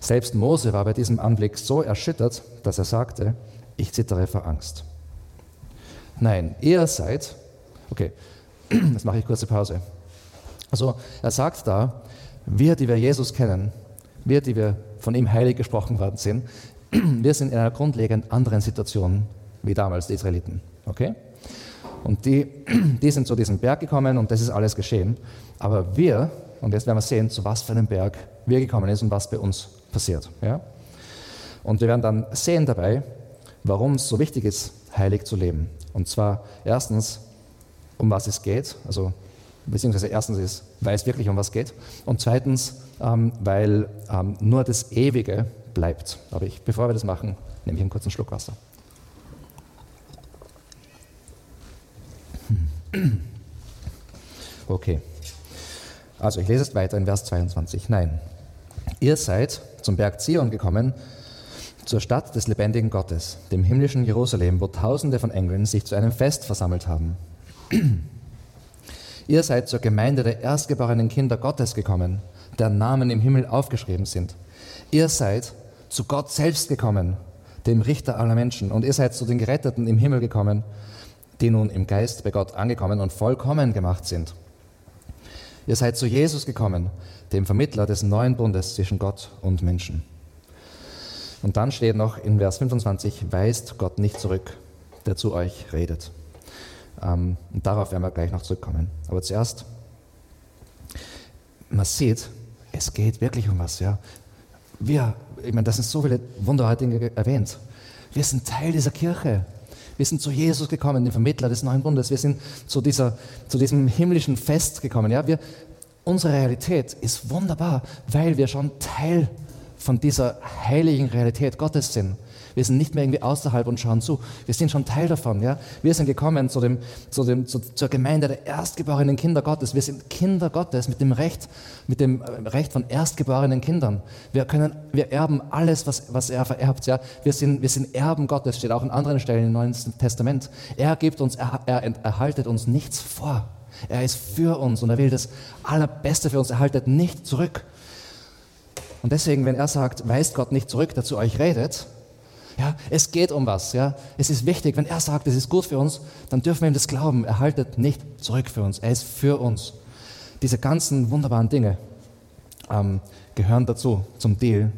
Selbst Mose war bei diesem Anblick so erschüttert, dass er sagte, ich zittere vor Angst. Nein, ihr seid, okay, jetzt mache ich kurze Pause. Also er sagt da, wir, die wir Jesus kennen, wir, die wir von ihm heilig gesprochen worden sind, wir sind in einer grundlegend anderen Situation wie damals die Israeliten. Okay? Und die, die sind zu diesem Berg gekommen und das ist alles geschehen. Aber wir, und jetzt werden wir sehen, zu was für einem Berg wir gekommen sind und was bei uns passiert. Ja? Und wir werden dann sehen dabei, warum es so wichtig ist, heilig zu leben. Und zwar erstens, um was es geht, also beziehungsweise erstens ist, weil es wirklich um was geht. Und zweitens, ähm, weil ähm, nur das Ewige bleibt. Aber ich, bevor wir das machen, nehme ich einen kurzen Schluck Wasser. Okay. Also ich lese es weiter in Vers 22. Nein, ihr seid zum Berg Zion gekommen, zur Stadt des lebendigen Gottes, dem himmlischen Jerusalem, wo Tausende von Engeln sich zu einem Fest versammelt haben. Ihr seid zur Gemeinde der erstgeborenen Kinder Gottes gekommen, deren Namen im Himmel aufgeschrieben sind. Ihr seid zu Gott selbst gekommen, dem Richter aller Menschen. Und ihr seid zu den Geretteten im Himmel gekommen, die nun im Geist bei Gott angekommen und vollkommen gemacht sind. Ihr seid zu Jesus gekommen, dem Vermittler des neuen Bundes zwischen Gott und Menschen. Und dann steht noch in Vers 25, weist Gott nicht zurück, der zu euch redet. Ähm, und darauf werden wir gleich noch zurückkommen. Aber zuerst, man sieht, es geht wirklich um was. Ja? Wir, ich meine, das sind so viele wunderbare Dinge erwähnt. Wir sind Teil dieser Kirche. Wir sind zu Jesus gekommen, dem Vermittler des neuen Bundes. Wir sind zu, dieser, zu diesem himmlischen Fest gekommen. Ja? Wir, unsere Realität ist wunderbar, weil wir schon Teil von dieser heiligen Realität Gottes sind. Wir sind nicht mehr irgendwie außerhalb und schauen zu. Wir sind schon Teil davon. Ja? Wir sind gekommen zu dem, zu dem, zu, zur Gemeinde der erstgeborenen Kinder Gottes. Wir sind Kinder Gottes mit dem Recht, mit dem äh, Recht von erstgeborenen Kindern. Wir, können, wir erben alles, was, was er vererbt. Ja? Wir, sind, wir sind Erben Gottes, steht auch an anderen Stellen im Neuen Testament. Er gibt uns, er, er erhaltet uns nichts vor. Er ist für uns und er will das Allerbeste für uns, er haltet nicht zurück. Und deswegen, wenn er sagt, weist Gott nicht zurück, der zu euch redet, ja, es geht um was. Ja. Es ist wichtig, wenn er sagt, es ist gut für uns, dann dürfen wir ihm das glauben. Er haltet nicht zurück für uns. Er ist für uns. Diese ganzen wunderbaren Dinge ähm, gehören dazu, zum Deal,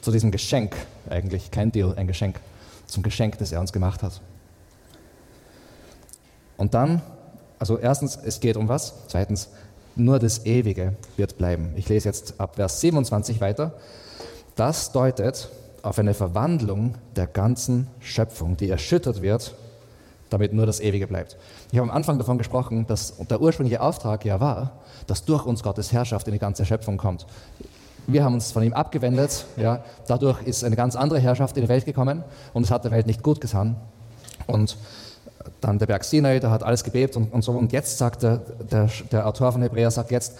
zu diesem Geschenk. Eigentlich kein Deal, ein Geschenk. Zum Geschenk, das er uns gemacht hat. Und dann, also erstens, es geht um was. Zweitens, nur das Ewige wird bleiben. Ich lese jetzt ab Vers 27 weiter. Das deutet auf eine Verwandlung der ganzen Schöpfung, die erschüttert wird, damit nur das Ewige bleibt. Ich habe am Anfang davon gesprochen, dass der ursprüngliche Auftrag ja war, dass durch uns Gottes Herrschaft in die ganze Schöpfung kommt. Wir haben uns von ihm abgewendet, ja, dadurch ist eine ganz andere Herrschaft in die Welt gekommen und es hat der Welt nicht gut getan. Und dann der Berg Sinai, da hat alles gebebt und, und so. Und jetzt sagt der, der, der Autor von Hebräer, sagt jetzt,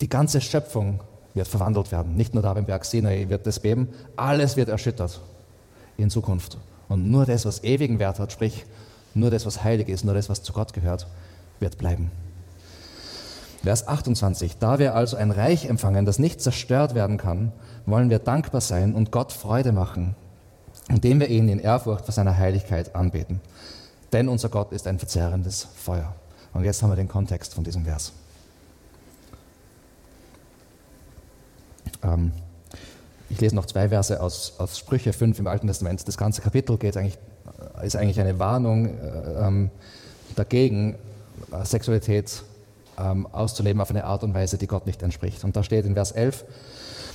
die ganze Schöpfung wird verwandelt werden. Nicht nur da beim Berg Sinai wird das beben, alles wird erschüttert in Zukunft. Und nur das, was ewigen Wert hat, sprich nur das, was heilig ist, nur das, was zu Gott gehört, wird bleiben. Vers 28. Da wir also ein Reich empfangen, das nicht zerstört werden kann, wollen wir dankbar sein und Gott Freude machen, indem wir ihn in Ehrfurcht vor seiner Heiligkeit anbeten. Denn unser Gott ist ein verzehrendes Feuer. Und jetzt haben wir den Kontext von diesem Vers. Ähm, ich lese noch zwei Verse aus, aus, Sprüche 5 im Alten Testament. Das ganze Kapitel geht eigentlich, ist eigentlich eine Warnung äh, ähm, dagegen, äh, Sexualität ähm, auszuleben auf eine Art und Weise, die Gott nicht entspricht. Und da steht in Vers 11,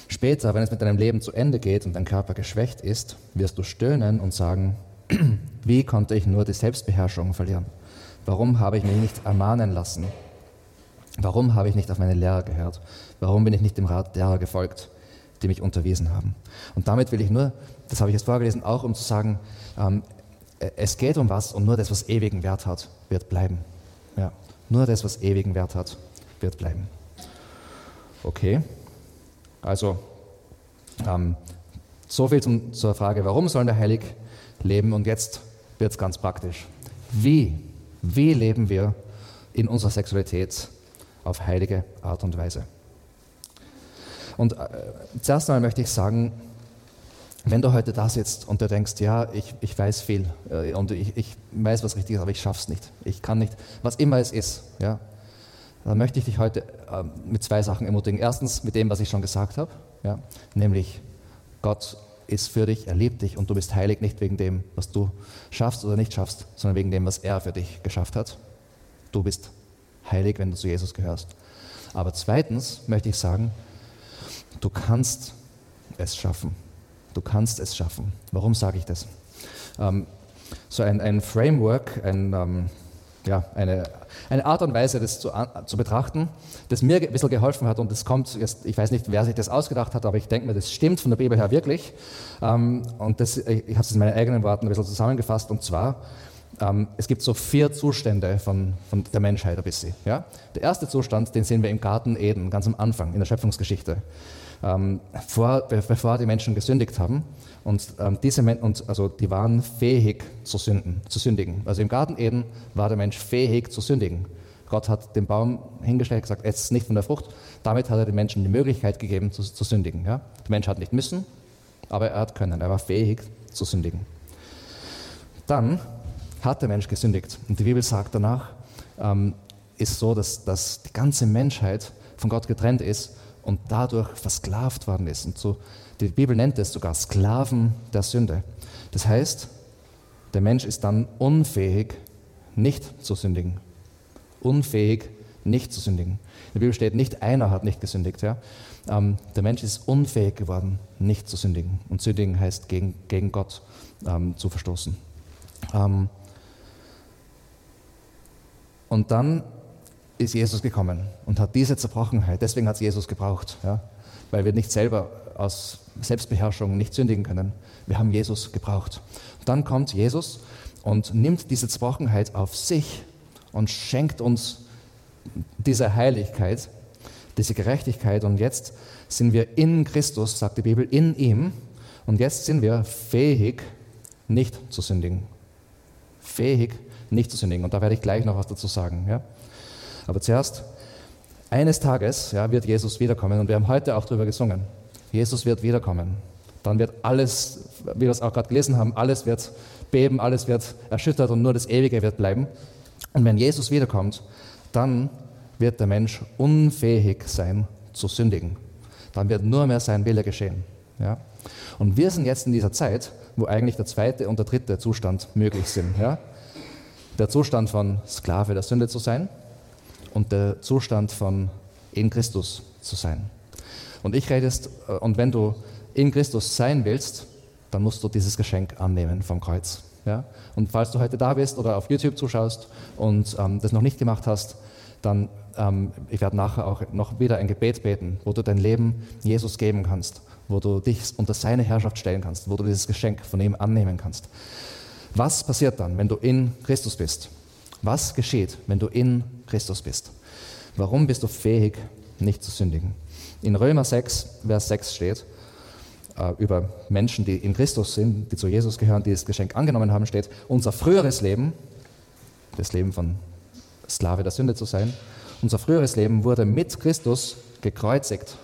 Später, wenn es mit deinem Leben zu Ende geht und dein Körper geschwächt ist, wirst du stöhnen und sagen, wie konnte ich nur die Selbstbeherrschung verlieren? Warum habe ich mich nicht ermahnen lassen? Warum habe ich nicht auf meine Lehrer gehört? Warum bin ich nicht dem Rat derer gefolgt, die mich unterwiesen haben? Und damit will ich nur, das habe ich jetzt vorgelesen, auch um zu sagen, ähm, es geht um was und nur das, was ewigen Wert hat, wird bleiben. Ja, nur das, was ewigen Wert hat, wird bleiben. Okay, also ähm, so viel zum, zur Frage, warum sollen wir heilig leben? Und jetzt wird es ganz praktisch. Wie, wie leben wir in unserer Sexualität auf heilige Art und Weise? Und äh, zuerst einmal möchte ich sagen, wenn du heute da sitzt und du denkst, ja, ich, ich weiß viel äh, und ich, ich weiß, was richtig ist, aber ich schaff's nicht, ich kann nicht, was immer es ist, ja, dann möchte ich dich heute äh, mit zwei Sachen ermutigen. Erstens mit dem, was ich schon gesagt habe, ja, nämlich Gott ist für dich, er liebt dich und du bist heilig nicht wegen dem, was du schaffst oder nicht schaffst, sondern wegen dem, was er für dich geschafft hat. Du bist heilig, wenn du zu Jesus gehörst. Aber zweitens möchte ich sagen, du kannst es schaffen. Du kannst es schaffen. Warum sage ich das? Ähm, so ein, ein, Framework, ein, ähm, ja, eine, eine Art und Weise, das zu, zu, betrachten, das mir ein bisschen geholfen hat und das kommt, jetzt, ich weiß nicht, wer sich das ausgedacht hat, aber ich denke mir, das stimmt von der Bibel her wirklich. Ähm, und das, ich, ich habe es in meinen eigenen Worten ein bisschen zusammengefasst und zwar, ähm, es gibt so vier Zustände von, von der Menschheit ein bisschen. Ja? Der erste Zustand, den sehen wir im Garten Eden, ganz am Anfang, in der Schöpfungsgeschichte ähm, vor, bevor die Menschen gesündigt haben. Und ähm, diese Men und, also die waren fähig zu, sünden, zu sündigen. Also im Garten Eden war der Mensch fähig zu sündigen. Gott hat den Baum hingestellt, gesagt, es ist nicht von der Frucht. Damit hat er den Menschen die Möglichkeit gegeben, zu, zu sündigen. Ja? Der Mensch hat nicht müssen, aber er hat können. Er war fähig zu sündigen. Dann hat der Mensch gesündigt. Und die Bibel sagt danach, ähm, ist so, dass, dass die ganze Menschheit von Gott getrennt ist und dadurch versklavt worden ist. Und so, die Bibel nennt es sogar Sklaven der Sünde. Das heißt, der Mensch ist dann unfähig, nicht zu sündigen. Unfähig, nicht zu sündigen. In der Bibel steht, nicht einer hat nicht gesündigt. Ja? Ähm, der Mensch ist unfähig geworden, nicht zu sündigen. Und sündigen heißt, gegen, gegen Gott ähm, zu verstoßen. Ähm, und dann ist Jesus gekommen und hat diese Zerbrochenheit, deswegen hat es Jesus gebraucht, ja? weil wir nicht selber aus Selbstbeherrschung nicht sündigen können. Wir haben Jesus gebraucht. Dann kommt Jesus und nimmt diese Zerbrochenheit auf sich und schenkt uns diese Heiligkeit, diese Gerechtigkeit. Und jetzt sind wir in Christus, sagt die Bibel, in ihm. Und jetzt sind wir fähig, nicht zu sündigen. Fähig, nicht zu sündigen. Und da werde ich gleich noch was dazu sagen. Ja? Aber zuerst, eines Tages ja, wird Jesus wiederkommen und wir haben heute auch darüber gesungen. Jesus wird wiederkommen. Dann wird alles, wie wir es auch gerade gelesen haben, alles wird beben, alles wird erschüttert und nur das Ewige wird bleiben. Und wenn Jesus wiederkommt, dann wird der Mensch unfähig sein zu sündigen. Dann wird nur mehr sein Wille geschehen. Ja? Und wir sind jetzt in dieser Zeit, wo eigentlich der zweite und der dritte Zustand möglich sind. Ja? Der Zustand von Sklave der Sünde zu sein und der Zustand von in Christus zu sein. Und ich rede jetzt, äh, und wenn du in Christus sein willst, dann musst du dieses Geschenk annehmen vom Kreuz. Ja? Und falls du heute da bist oder auf YouTube zuschaust und ähm, das noch nicht gemacht hast, dann, ähm, ich werde nachher auch noch wieder ein Gebet beten, wo du dein Leben Jesus geben kannst, wo du dich unter seine Herrschaft stellen kannst, wo du dieses Geschenk von ihm annehmen kannst. Was passiert dann, wenn du in Christus bist? Was geschieht, wenn du in Christus bist? Warum bist du fähig, nicht zu sündigen? In Römer 6, Vers 6 steht, äh, über Menschen, die in Christus sind, die zu Jesus gehören, die das Geschenk angenommen haben, steht, unser früheres Leben, das Leben von Sklave der Sünde zu sein, unser früheres Leben wurde mit Christus gekreuzigt,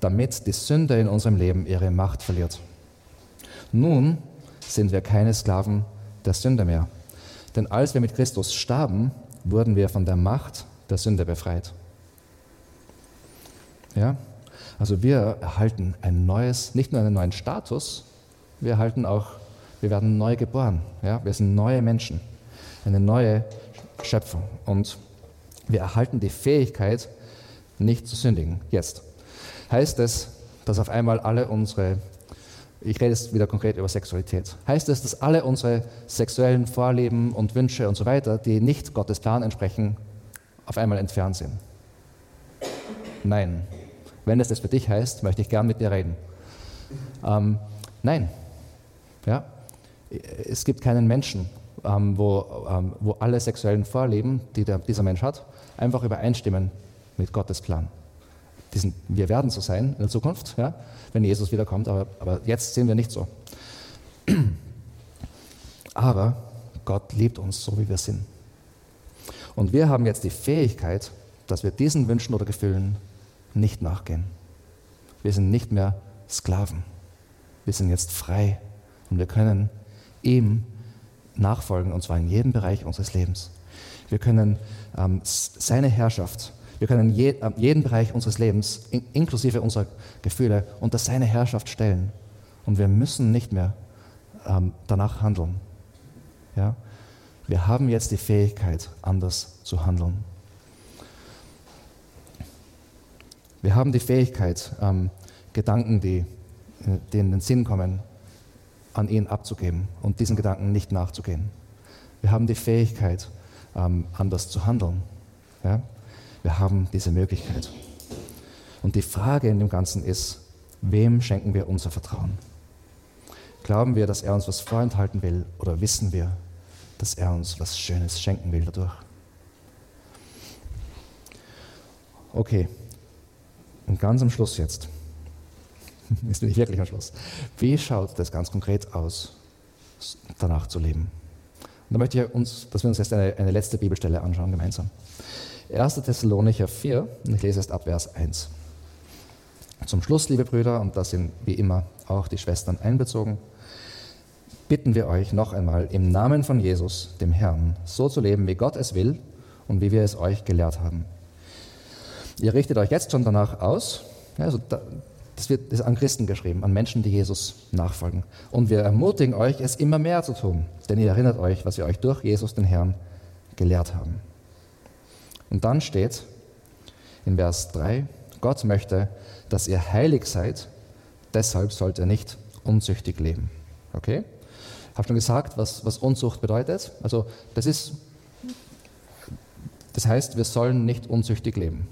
damit die Sünde in unserem Leben ihre Macht verliert. Nun sind wir keine Sklaven der Sünde mehr. Denn als wir mit Christus starben, wurden wir von der Macht der Sünde befreit. Ja? Also wir erhalten ein neues, nicht nur einen neuen Status, wir erhalten auch, wir werden neu geboren. Ja? Wir sind neue Menschen, eine neue Schöpfung. Und wir erhalten die Fähigkeit, nicht zu sündigen. Jetzt heißt es, dass auf einmal alle unsere, ich rede jetzt wieder konkret über Sexualität, heißt es, dass alle unsere sexuellen Vorlieben und Wünsche und so weiter, die nicht Gottes Plan entsprechen, auf einmal entfernt sind? Nein. Wenn es das für dich heißt, möchte ich gern mit dir reden. Ähm, nein. Ja? Es gibt keinen Menschen, ähm, wo, ähm, wo alle sexuellen Vorlieben, die der, dieser Mensch hat, einfach übereinstimmen mit Gottes Plan. Diesen, wir werden so sein in der Zukunft, ja, wenn Jesus wiederkommt, aber, aber jetzt sind wir nicht so. Aber Gott liebt uns so, wie wir sind. Und wir haben jetzt die Fähigkeit, dass wir diesen Wünschen oder Gefühlen nicht nachgehen. Wir sind nicht mehr Sklaven. Wir sind jetzt frei und wir können ihm nachfolgen, und zwar in jedem Bereich unseres Lebens. Wir können ähm, seine Herrschaft, wir können je, äh, jeden Bereich unseres Lebens, in, inklusive unserer Gefühle, unter seine Herrschaft stellen. Und wir müssen nicht mehr ähm, danach handeln. Ja? Wir haben jetzt die Fähigkeit, anders zu handeln. Wir haben die Fähigkeit, ähm, Gedanken, die, die in den Sinn kommen, an ihn abzugeben und diesen Gedanken nicht nachzugehen. Wir haben die Fähigkeit, ähm, anders zu handeln. Ja? Wir haben diese Möglichkeit. Und die Frage in dem Ganzen ist, wem schenken wir unser Vertrauen? Glauben wir, dass er uns was vorenthalten will oder wissen wir, dass er uns was Schönes schenken will dadurch? Okay, und ganz am Schluss jetzt, ist nicht wirklich am Schluss, wie schaut das ganz konkret aus, danach zu leben? Und da möchte ich uns, dass wir uns jetzt eine, eine letzte Bibelstelle anschauen gemeinsam. 1. Thessalonicher 4, und ich lese erst ab Vers 1. Zum Schluss, liebe Brüder, und da sind wie immer auch die Schwestern einbezogen, bitten wir euch noch einmal im Namen von Jesus, dem Herrn, so zu leben, wie Gott es will und wie wir es euch gelehrt haben. Ihr richtet euch jetzt schon danach aus, also das wird das an Christen geschrieben, an Menschen, die Jesus nachfolgen. Und wir ermutigen euch, es immer mehr zu tun, denn ihr erinnert euch, was wir euch durch Jesus, den Herrn, gelehrt haben. Und dann steht in Vers 3, Gott möchte, dass ihr heilig seid, deshalb sollt ihr nicht unzüchtig leben. Okay? Ich habe schon gesagt, was, was Unzucht bedeutet. Also das ist, das heißt, wir sollen nicht unzüchtig leben.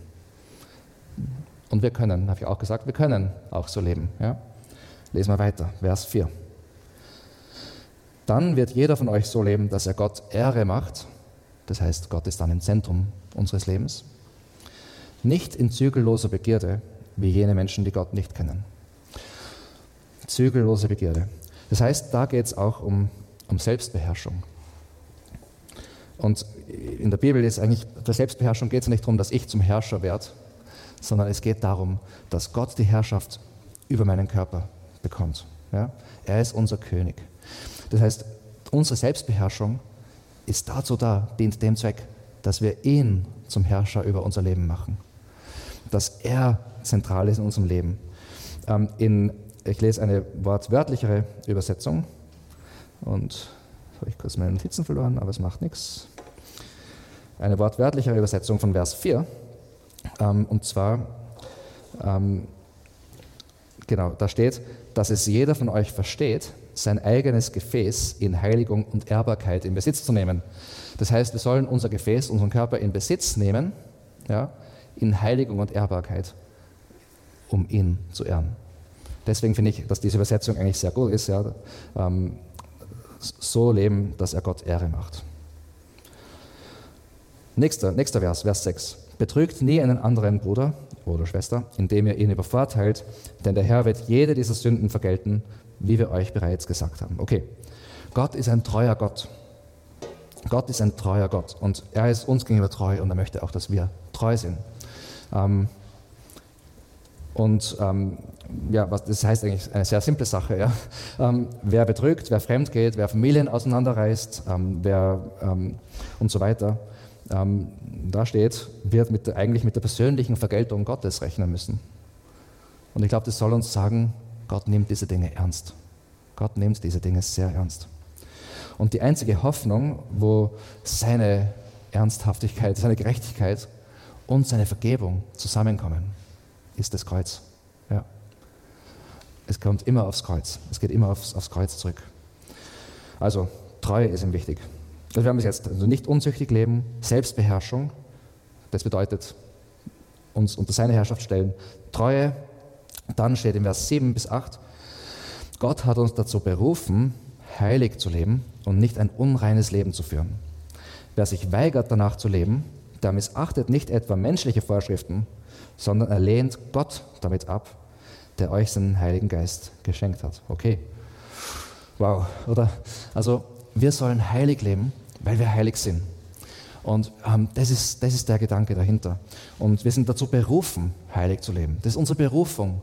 Und wir können, habe ich auch gesagt, wir können auch so leben. Ja? Lesen wir weiter, Vers 4. Dann wird jeder von euch so leben, dass er Gott Ehre macht. Das heißt, Gott ist dann im Zentrum unseres Lebens. Nicht in zügelloser Begierde, wie jene Menschen, die Gott nicht kennen. Zügellose Begierde. Das heißt, da geht es auch um, um Selbstbeherrschung. Und in der Bibel ist eigentlich, bei Selbstbeherrschung geht es nicht darum, dass ich zum Herrscher werde, sondern es geht darum, dass Gott die Herrschaft über meinen Körper bekommt. Ja? Er ist unser König. Das heißt, unsere Selbstbeherrschung ist dazu da, dient dem Zweck, dass wir ihn zum Herrscher über unser Leben machen. Dass er zentral ist in unserem Leben. Ähm, in, ich lese eine wortwörtlichere Übersetzung und habe ich kurz meine Notizen verloren, aber es macht nichts. Eine wortwörtlichere Übersetzung von Vers 4 ähm, und zwar, ähm, genau, da steht, dass es jeder von euch versteht, sein eigenes Gefäß in Heiligung und Ehrbarkeit in Besitz zu nehmen. Das heißt, wir sollen unser Gefäß, unseren Körper in Besitz nehmen, ja, in Heiligung und Ehrbarkeit, um ihn zu ehren. Deswegen finde ich, dass diese Übersetzung eigentlich sehr gut ist. Ja, ähm, so leben, dass er Gott Ehre macht. Nächster, nächster Vers, Vers 6. Betrügt nie einen anderen Bruder oder Schwester, indem ihr ihn übervorteilt, denn der Herr wird jede dieser Sünden vergelten, wie wir euch bereits gesagt haben. Okay, Gott ist ein treuer Gott. Gott ist ein treuer Gott und er ist uns gegenüber treu und er möchte auch, dass wir treu sind. Ähm, und ähm, ja, was, das heißt eigentlich eine sehr simple Sache. Ja? Ähm, wer betrügt, wer fremd geht, wer Familien auseinanderreißt, ähm, wer ähm, und so weiter, ähm, da steht, wird mit, eigentlich mit der persönlichen Vergeltung Gottes rechnen müssen. Und ich glaube, das soll uns sagen, Gott nimmt diese Dinge ernst. Gott nimmt diese Dinge sehr ernst. Und die einzige Hoffnung, wo seine Ernsthaftigkeit, seine Gerechtigkeit und seine Vergebung zusammenkommen, ist das Kreuz. Ja. Es kommt immer aufs Kreuz. Es geht immer aufs, aufs Kreuz zurück. Also, Treue ist ihm wichtig. Also wir haben es jetzt also nicht unzüchtig leben, Selbstbeherrschung, das bedeutet uns unter seine Herrschaft stellen, Treue, dann steht in Vers 7 bis 8, Gott hat uns dazu berufen, heilig zu leben und nicht ein unreines Leben zu führen. Wer sich weigert, danach zu leben, der missachtet nicht etwa menschliche Vorschriften, sondern er lehnt Gott damit ab, der euch seinen Heiligen Geist geschenkt hat. Okay. Wow, oder? Also, wir sollen heilig leben, weil wir heilig sind. Und ähm, das, ist, das ist der Gedanke dahinter. Und wir sind dazu berufen, heilig zu leben. Das ist unsere Berufung.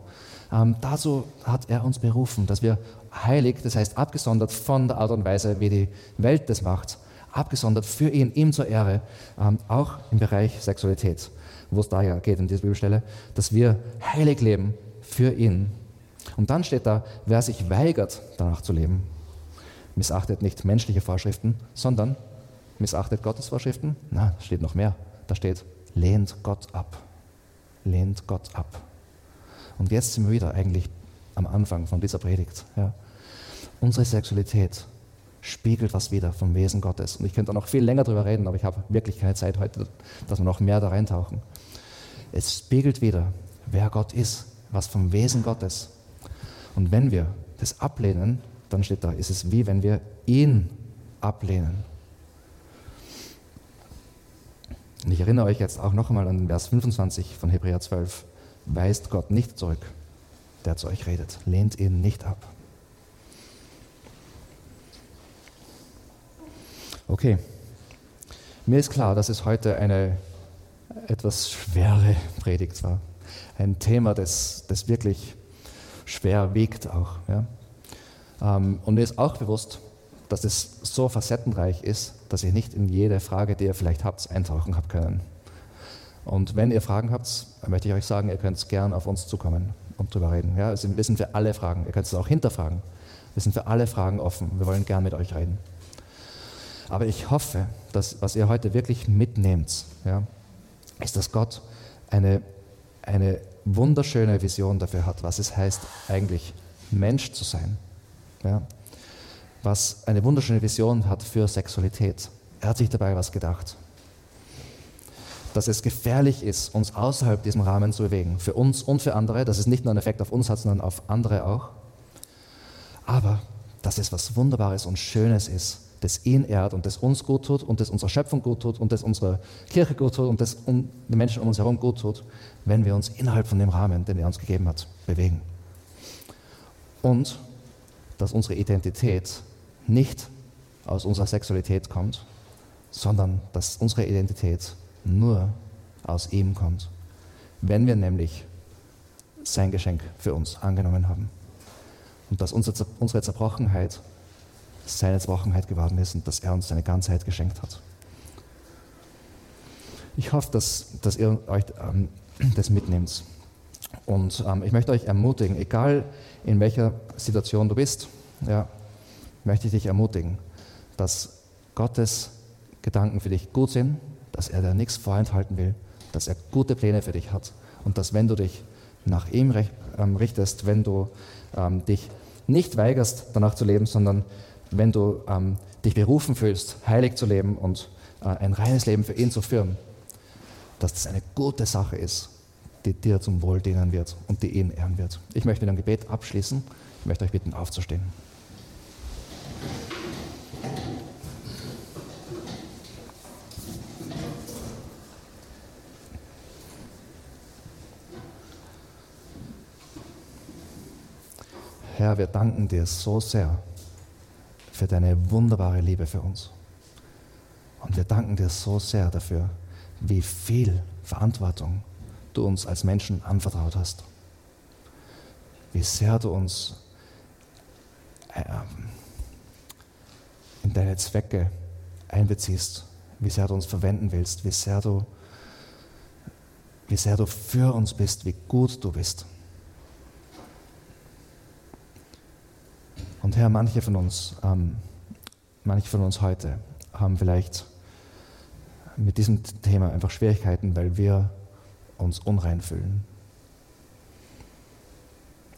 Ähm, dazu hat er uns berufen, dass wir heilig, das heißt abgesondert von der Art und Weise, wie die Welt das macht, abgesondert für ihn, ihm zur Ehre, ähm, auch im Bereich Sexualität, wo es da ja geht in dieser Bibelstelle, dass wir heilig leben für ihn. Und dann steht da, wer sich weigert, danach zu leben, missachtet nicht menschliche Vorschriften, sondern missachtet Gottes Vorschriften. Na, steht noch mehr. Da steht, lehnt Gott ab. Lehnt Gott ab. Und jetzt sind wir wieder eigentlich am Anfang von dieser Predigt. Ja. Unsere Sexualität spiegelt was wieder vom Wesen Gottes. Und ich könnte noch viel länger darüber reden, aber ich habe wirklich keine Zeit heute, dass wir noch mehr da reintauchen. Es spiegelt wieder, wer Gott ist, was vom Wesen Gottes. Und wenn wir das ablehnen, dann steht da, ist es wie wenn wir ihn ablehnen. Und ich erinnere euch jetzt auch noch einmal an den Vers 25 von Hebräer 12. Weist Gott nicht zurück, der zu euch redet. Lehnt ihn nicht ab. Okay. Mir ist klar, dass es heute eine etwas schwere Predigt war. Ein Thema, das, das wirklich schwer wiegt auch. Ja? Ähm, und mir ist auch bewusst, dass es so facettenreich ist, dass ich nicht in jede Frage, die ihr vielleicht habt, eintauchen habt können. Und wenn ihr Fragen habt, möchte ich euch sagen, ihr könnt gern auf uns zukommen und drüber reden. Ja, wir sind für alle Fragen. Ihr könnt es auch hinterfragen. Wir sind für alle Fragen offen. Wir wollen gern mit euch reden. Aber ich hoffe, dass was ihr heute wirklich mitnehmt, ja, ist, dass Gott eine, eine wunderschöne Vision dafür hat, was es heißt, eigentlich Mensch zu sein. Ja? Was eine wunderschöne Vision hat für Sexualität. Er hat sich dabei was gedacht. Dass es gefährlich ist, uns außerhalb diesem Rahmen zu bewegen. Für uns und für andere. Dass es nicht nur einen Effekt auf uns hat, sondern auf andere auch. Aber dass es was Wunderbares und Schönes ist, das ihn ehrt und das uns gut tut und das unserer Schöpfung gut tut und das unserer Kirche gut tut und das den Menschen um uns herum gut tut, wenn wir uns innerhalb von dem Rahmen, den er uns gegeben hat, bewegen. Und dass unsere Identität nicht aus unserer Sexualität kommt, sondern dass unsere Identität nur aus ihm kommt, wenn wir nämlich sein Geschenk für uns angenommen haben. Und dass unsere Zerbrochenheit seine Zerbrochenheit geworden ist und dass er uns seine Ganzheit geschenkt hat. Ich hoffe, dass, dass ihr euch ähm, das mitnehmt. Und ähm, ich möchte euch ermutigen, egal in welcher Situation du bist, ja, möchte ich dich ermutigen, dass Gottes Gedanken für dich gut sind, dass er dir nichts vorenthalten will, dass er gute Pläne für dich hat und dass wenn du dich nach ihm ähm, richtest, wenn du ähm, dich nicht weigerst, danach zu leben, sondern wenn du ähm, dich berufen fühlst, heilig zu leben und äh, ein reines Leben für ihn zu führen, dass das eine gute Sache ist, die dir zum Wohl dienen wird und die ihn ehren wird. Ich möchte mit einem Gebet abschließen. Ich möchte euch bitten, aufzustehen. Herr, wir danken dir so sehr für deine wunderbare Liebe für uns. Und wir danken dir so sehr dafür, wie viel Verantwortung du uns als Menschen anvertraut hast. Wie sehr du uns äh, in deine Zwecke einbeziehst, wie sehr du uns verwenden willst, wie sehr du, wie sehr du für uns bist, wie gut du bist. Und Herr, manche von uns, ähm, manche von uns heute haben vielleicht mit diesem Thema einfach Schwierigkeiten, weil wir uns unrein fühlen.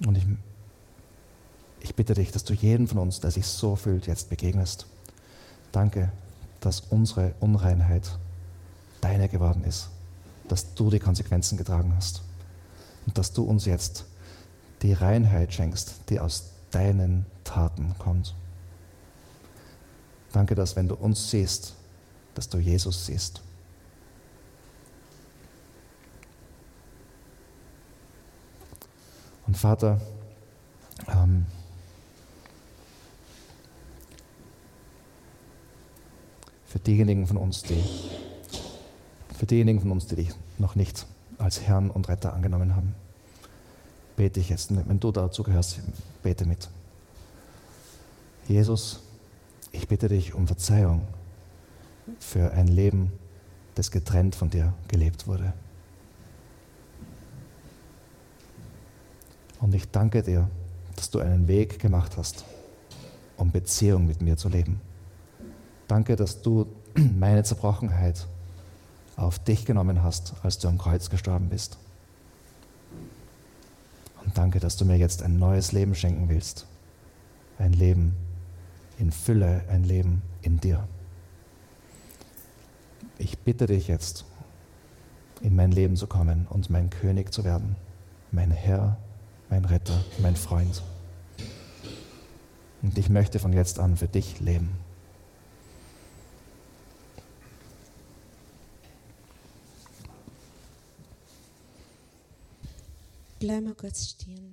Und ich Ich bitte dich, dass du jeden von uns, der sich so fühlt, jetzt begegnest. Danke, dass unsere Unreinheit deine geworden ist, dass du die Konsequenzen getragen hast und dass du uns jetzt die Reinheit schenkst, die aus deinen Taten kommt. Danke, dass wenn du uns siehst, dass du Jesus siehst. Und Vater, ähm, für diejenigen von uns, die für diejenigen von uns, die dich noch nicht als Herrn und Retter angenommen haben, bete ich jetzt, wenn du dazu gehörst, bete mit. Jesus, ich bitte dich um Verzeihung für ein Leben, das getrennt von dir gelebt wurde. Und ich danke dir, dass du einen Weg gemacht hast, um Beziehung mit mir zu leben. Danke, dass du meine Zerbrochenheit auf dich genommen hast, als du am Kreuz gestorben bist. Und danke, dass du mir jetzt ein neues Leben schenken willst. Ein Leben in Fülle, ein Leben in dir. Ich bitte dich jetzt, in mein Leben zu kommen und mein König zu werden, mein Herr, mein Retter, mein Freund. Und ich möchte von jetzt an für dich leben. Bleib mal kurz stehen.